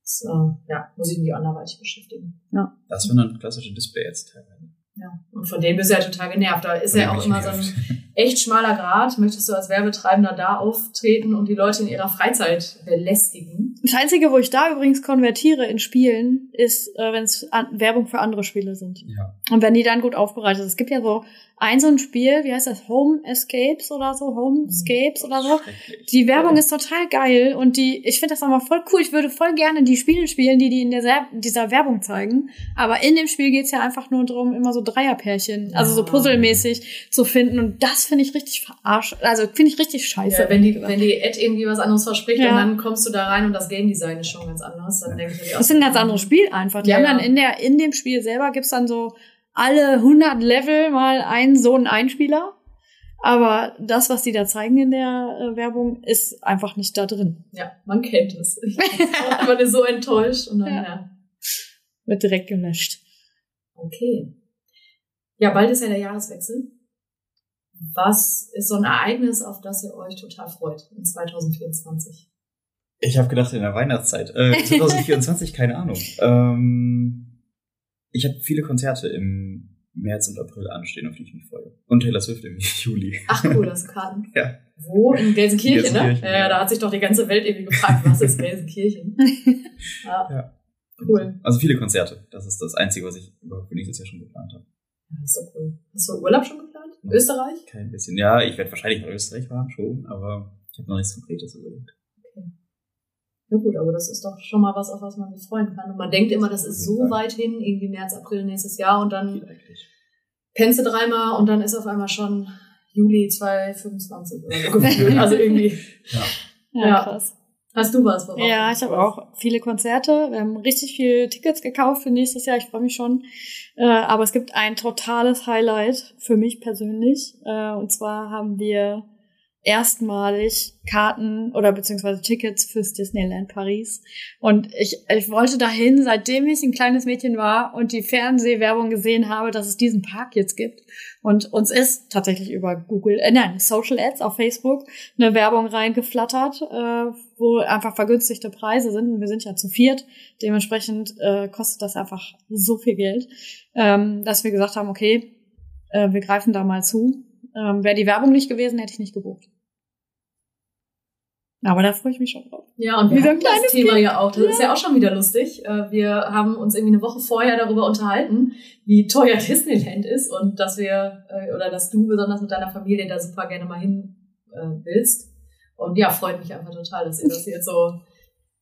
Das, äh, ja, muss ich mich anderweitig beschäftigen. Ja. Das wäre ein klassische Display jetzt teilweise. Ja, und von dem bist du ja total genervt. Da ist ja auch immer so ein [LAUGHS] echt schmaler Grad. Möchtest du als Werbetreibender da auftreten und die Leute in ihrer Freizeit belästigen? Das Einzige, wo ich da übrigens konvertiere in Spielen, ist, äh, wenn es Werbung für andere Spiele sind. Ja. Und wenn die dann gut aufbereitet sind. Es gibt ja so ein so ein Spiel, wie heißt das? Home Escapes oder so? Homescapes oder so. Die Werbung ist total geil und die, ich finde das auch mal voll cool. Ich würde voll gerne die Spiele spielen, die die in der, dieser Werbung zeigen. Aber in dem Spiel geht's ja einfach nur darum, immer so Dreierpärchen, also so puzzelmäßig zu finden. Und das finde ich richtig verarscht. Also finde ich richtig scheiße. Ja, wenn die, wenn die Ad irgendwie was anderes verspricht ja. und dann kommst du da rein und das Game Design ist schon ganz anders, dann denke ich Das ist ein ganz anderes Spiel einfach. Die ja, haben dann in der, in dem Spiel selber gibt's dann so alle 100 Level mal einen so einen Einspieler. Aber das, was die da zeigen in der äh, Werbung, ist einfach nicht da drin. Ja, man kennt es. [LAUGHS] Ich bin so enttäuscht und dann, ja. ja. Wird direkt gelöscht. Okay. Ja, bald ist ja der Jahreswechsel. Was ist so ein Ereignis, auf das ihr euch total freut in 2024? Ich habe gedacht in der Weihnachtszeit. Äh, [LAUGHS] 2024, keine Ahnung. Ähm ich habe viele Konzerte im März und April anstehen, auf die ich mich freue. Und Taylor Swift im [LAUGHS] Juli. Ach cool, du Karten? ja. Wo? In Gelsenkirchen, ne? Ja, ja, da hat sich doch die ganze Welt irgendwie gefragt, was ist Gelsenkirchen? [LAUGHS] ja. ja. Cool. Also viele Konzerte. Das ist das Einzige, was ich überhaupt für nächstes Jahr schon geplant habe. Ja, das ist so cool. Hast du Urlaub schon geplant? Ja. Österreich? Kein bisschen. Ja, ich werde wahrscheinlich nach Österreich fahren, schon, aber ich habe noch nichts Konkretes überlegt. Ja gut, aber das ist doch schon mal was, auf was man sich freuen kann. Und man denkt immer, das ist so weit hin, irgendwie März, April nächstes Jahr und dann pennst du dreimal und dann ist auf einmal schon Juli 2025 oder so [LAUGHS] gefühlt. Also irgendwie. Ja. ja, ja. krass. Hast du was? Ja, ich habe auch viele Konzerte. Wir haben richtig viele Tickets gekauft für nächstes Jahr. Ich freue mich schon. Äh, aber es gibt ein totales Highlight für mich persönlich. Äh, und zwar haben wir erstmalig Karten oder beziehungsweise Tickets fürs Disneyland Paris. Und ich, ich wollte dahin, seitdem ich ein kleines Mädchen war und die Fernsehwerbung gesehen habe, dass es diesen Park jetzt gibt. Und uns ist tatsächlich über Google, äh, nein, Social Ads auf Facebook eine Werbung reingeflattert, äh, wo einfach vergünstigte Preise sind. Und wir sind ja zu viert. Dementsprechend äh, kostet das einfach so viel Geld, ähm, dass wir gesagt haben, okay, äh, wir greifen da mal zu. Ähm, Wäre die Werbung nicht gewesen, hätte ich nicht gebucht. Aber da freue ich mich schon drauf. Ja, und wir haben das Thema kind. ja auch. Das ja. ist ja auch schon wieder lustig. Äh, wir haben uns irgendwie eine Woche vorher darüber unterhalten, wie teuer [LAUGHS] Disneyland ist und dass wir, äh, oder dass du besonders mit deiner Familie da super gerne mal hin äh, willst. Und ja, freut mich einfach total, dass ihr das [LAUGHS] jetzt so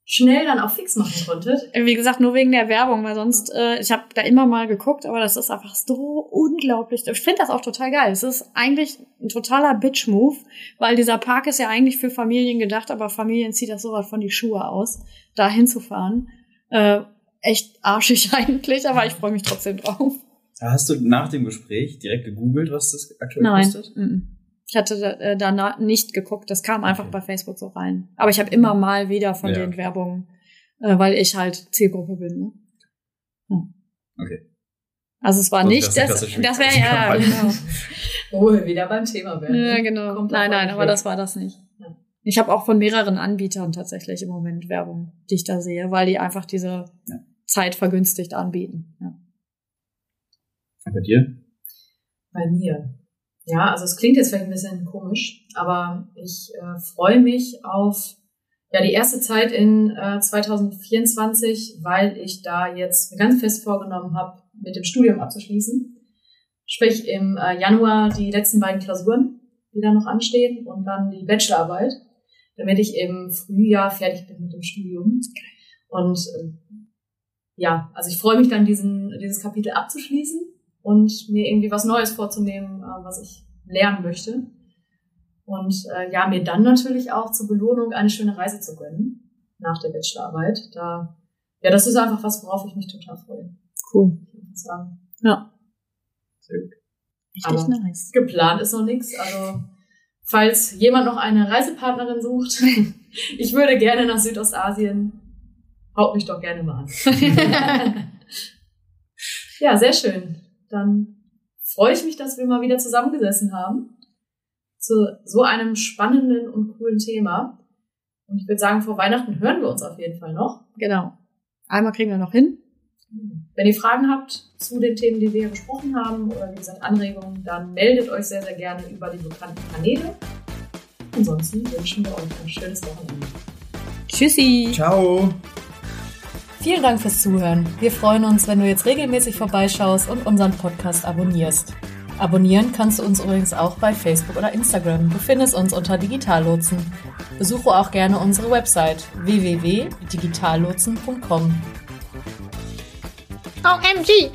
schnell dann auch fix machen konntet. Wie gesagt, nur wegen der Werbung, weil sonst, äh, ich habe da immer mal geguckt, aber das ist einfach so unglaublich. Ich finde das auch total geil. Es ist eigentlich ein totaler Bitch-Move, weil dieser Park ist ja eigentlich für Familien gedacht, aber Familien zieht das sowas von die Schuhe aus, da hinzufahren. Äh, echt arschig [LAUGHS] eigentlich, aber ich freue mich trotzdem drauf. Hast du nach dem Gespräch direkt gegoogelt, was das aktuell Nein. kostet? Nein. Ich hatte äh, da nicht geguckt, das kam einfach okay. bei Facebook so rein. Aber ich habe immer mal wieder von ja. den Werbungen, äh, weil ich halt Zielgruppe bin. Ne? Ja. Okay. Also es war so, nicht, das, das, das wäre ja, genau. [LAUGHS] Wo wir wieder beim Thema werden. Ja, genau. Kommt nein, nein, aber das war das nicht. Ich habe auch von mehreren Anbietern tatsächlich im Moment Werbung, die ich da sehe, weil die einfach diese ja. Zeit vergünstigt anbieten. Ja. Bei dir? Bei mir. Ja, also es klingt jetzt vielleicht ein bisschen komisch, aber ich äh, freue mich auf ja die erste Zeit in äh, 2024, weil ich da jetzt mir ganz fest vorgenommen habe, mit dem Studium abzuschließen. Sprich im äh, Januar die letzten beiden Klausuren, die da noch anstehen, und dann die Bachelorarbeit, damit ich im Frühjahr fertig bin mit dem Studium. Und äh, ja, also ich freue mich dann, diesen, dieses Kapitel abzuschließen und mir irgendwie was Neues vorzunehmen, äh, was ich lernen möchte. Und äh, ja, mir dann natürlich auch zur Belohnung eine schöne Reise zu gönnen nach der Bachelorarbeit. Da, ja, das ist einfach was, worauf ich mich total freue. Cool. Ich sagen. Ja. Richtig Aber nice. Geplant ist noch nichts. Also, falls jemand noch eine Reisepartnerin sucht, [LAUGHS] ich würde gerne nach Südostasien haut mich doch gerne mal an. [LAUGHS] [LAUGHS] ja, sehr schön. Dann freue ich mich, dass wir mal wieder zusammengesessen haben zu so einem spannenden und coolen Thema. Und ich würde sagen, vor Weihnachten hören wir uns auf jeden Fall noch. Genau. Einmal kriegen wir noch hin. Wenn ihr Fragen habt zu den Themen, die wir hier besprochen haben oder wie gesagt Anregungen, dann meldet euch sehr, sehr gerne über die bekannten Kanäle. Ansonsten wünschen wir euch ein schönes Wochenende. Tschüssi. Ciao. Vielen Dank fürs Zuhören. Wir freuen uns, wenn du jetzt regelmäßig vorbeischaust und unseren Podcast abonnierst. Abonnieren kannst du uns übrigens auch bei Facebook oder Instagram. Du findest uns unter Digitallotsen. Besuche auch gerne unsere Website www.digitallotsen.com. OMG!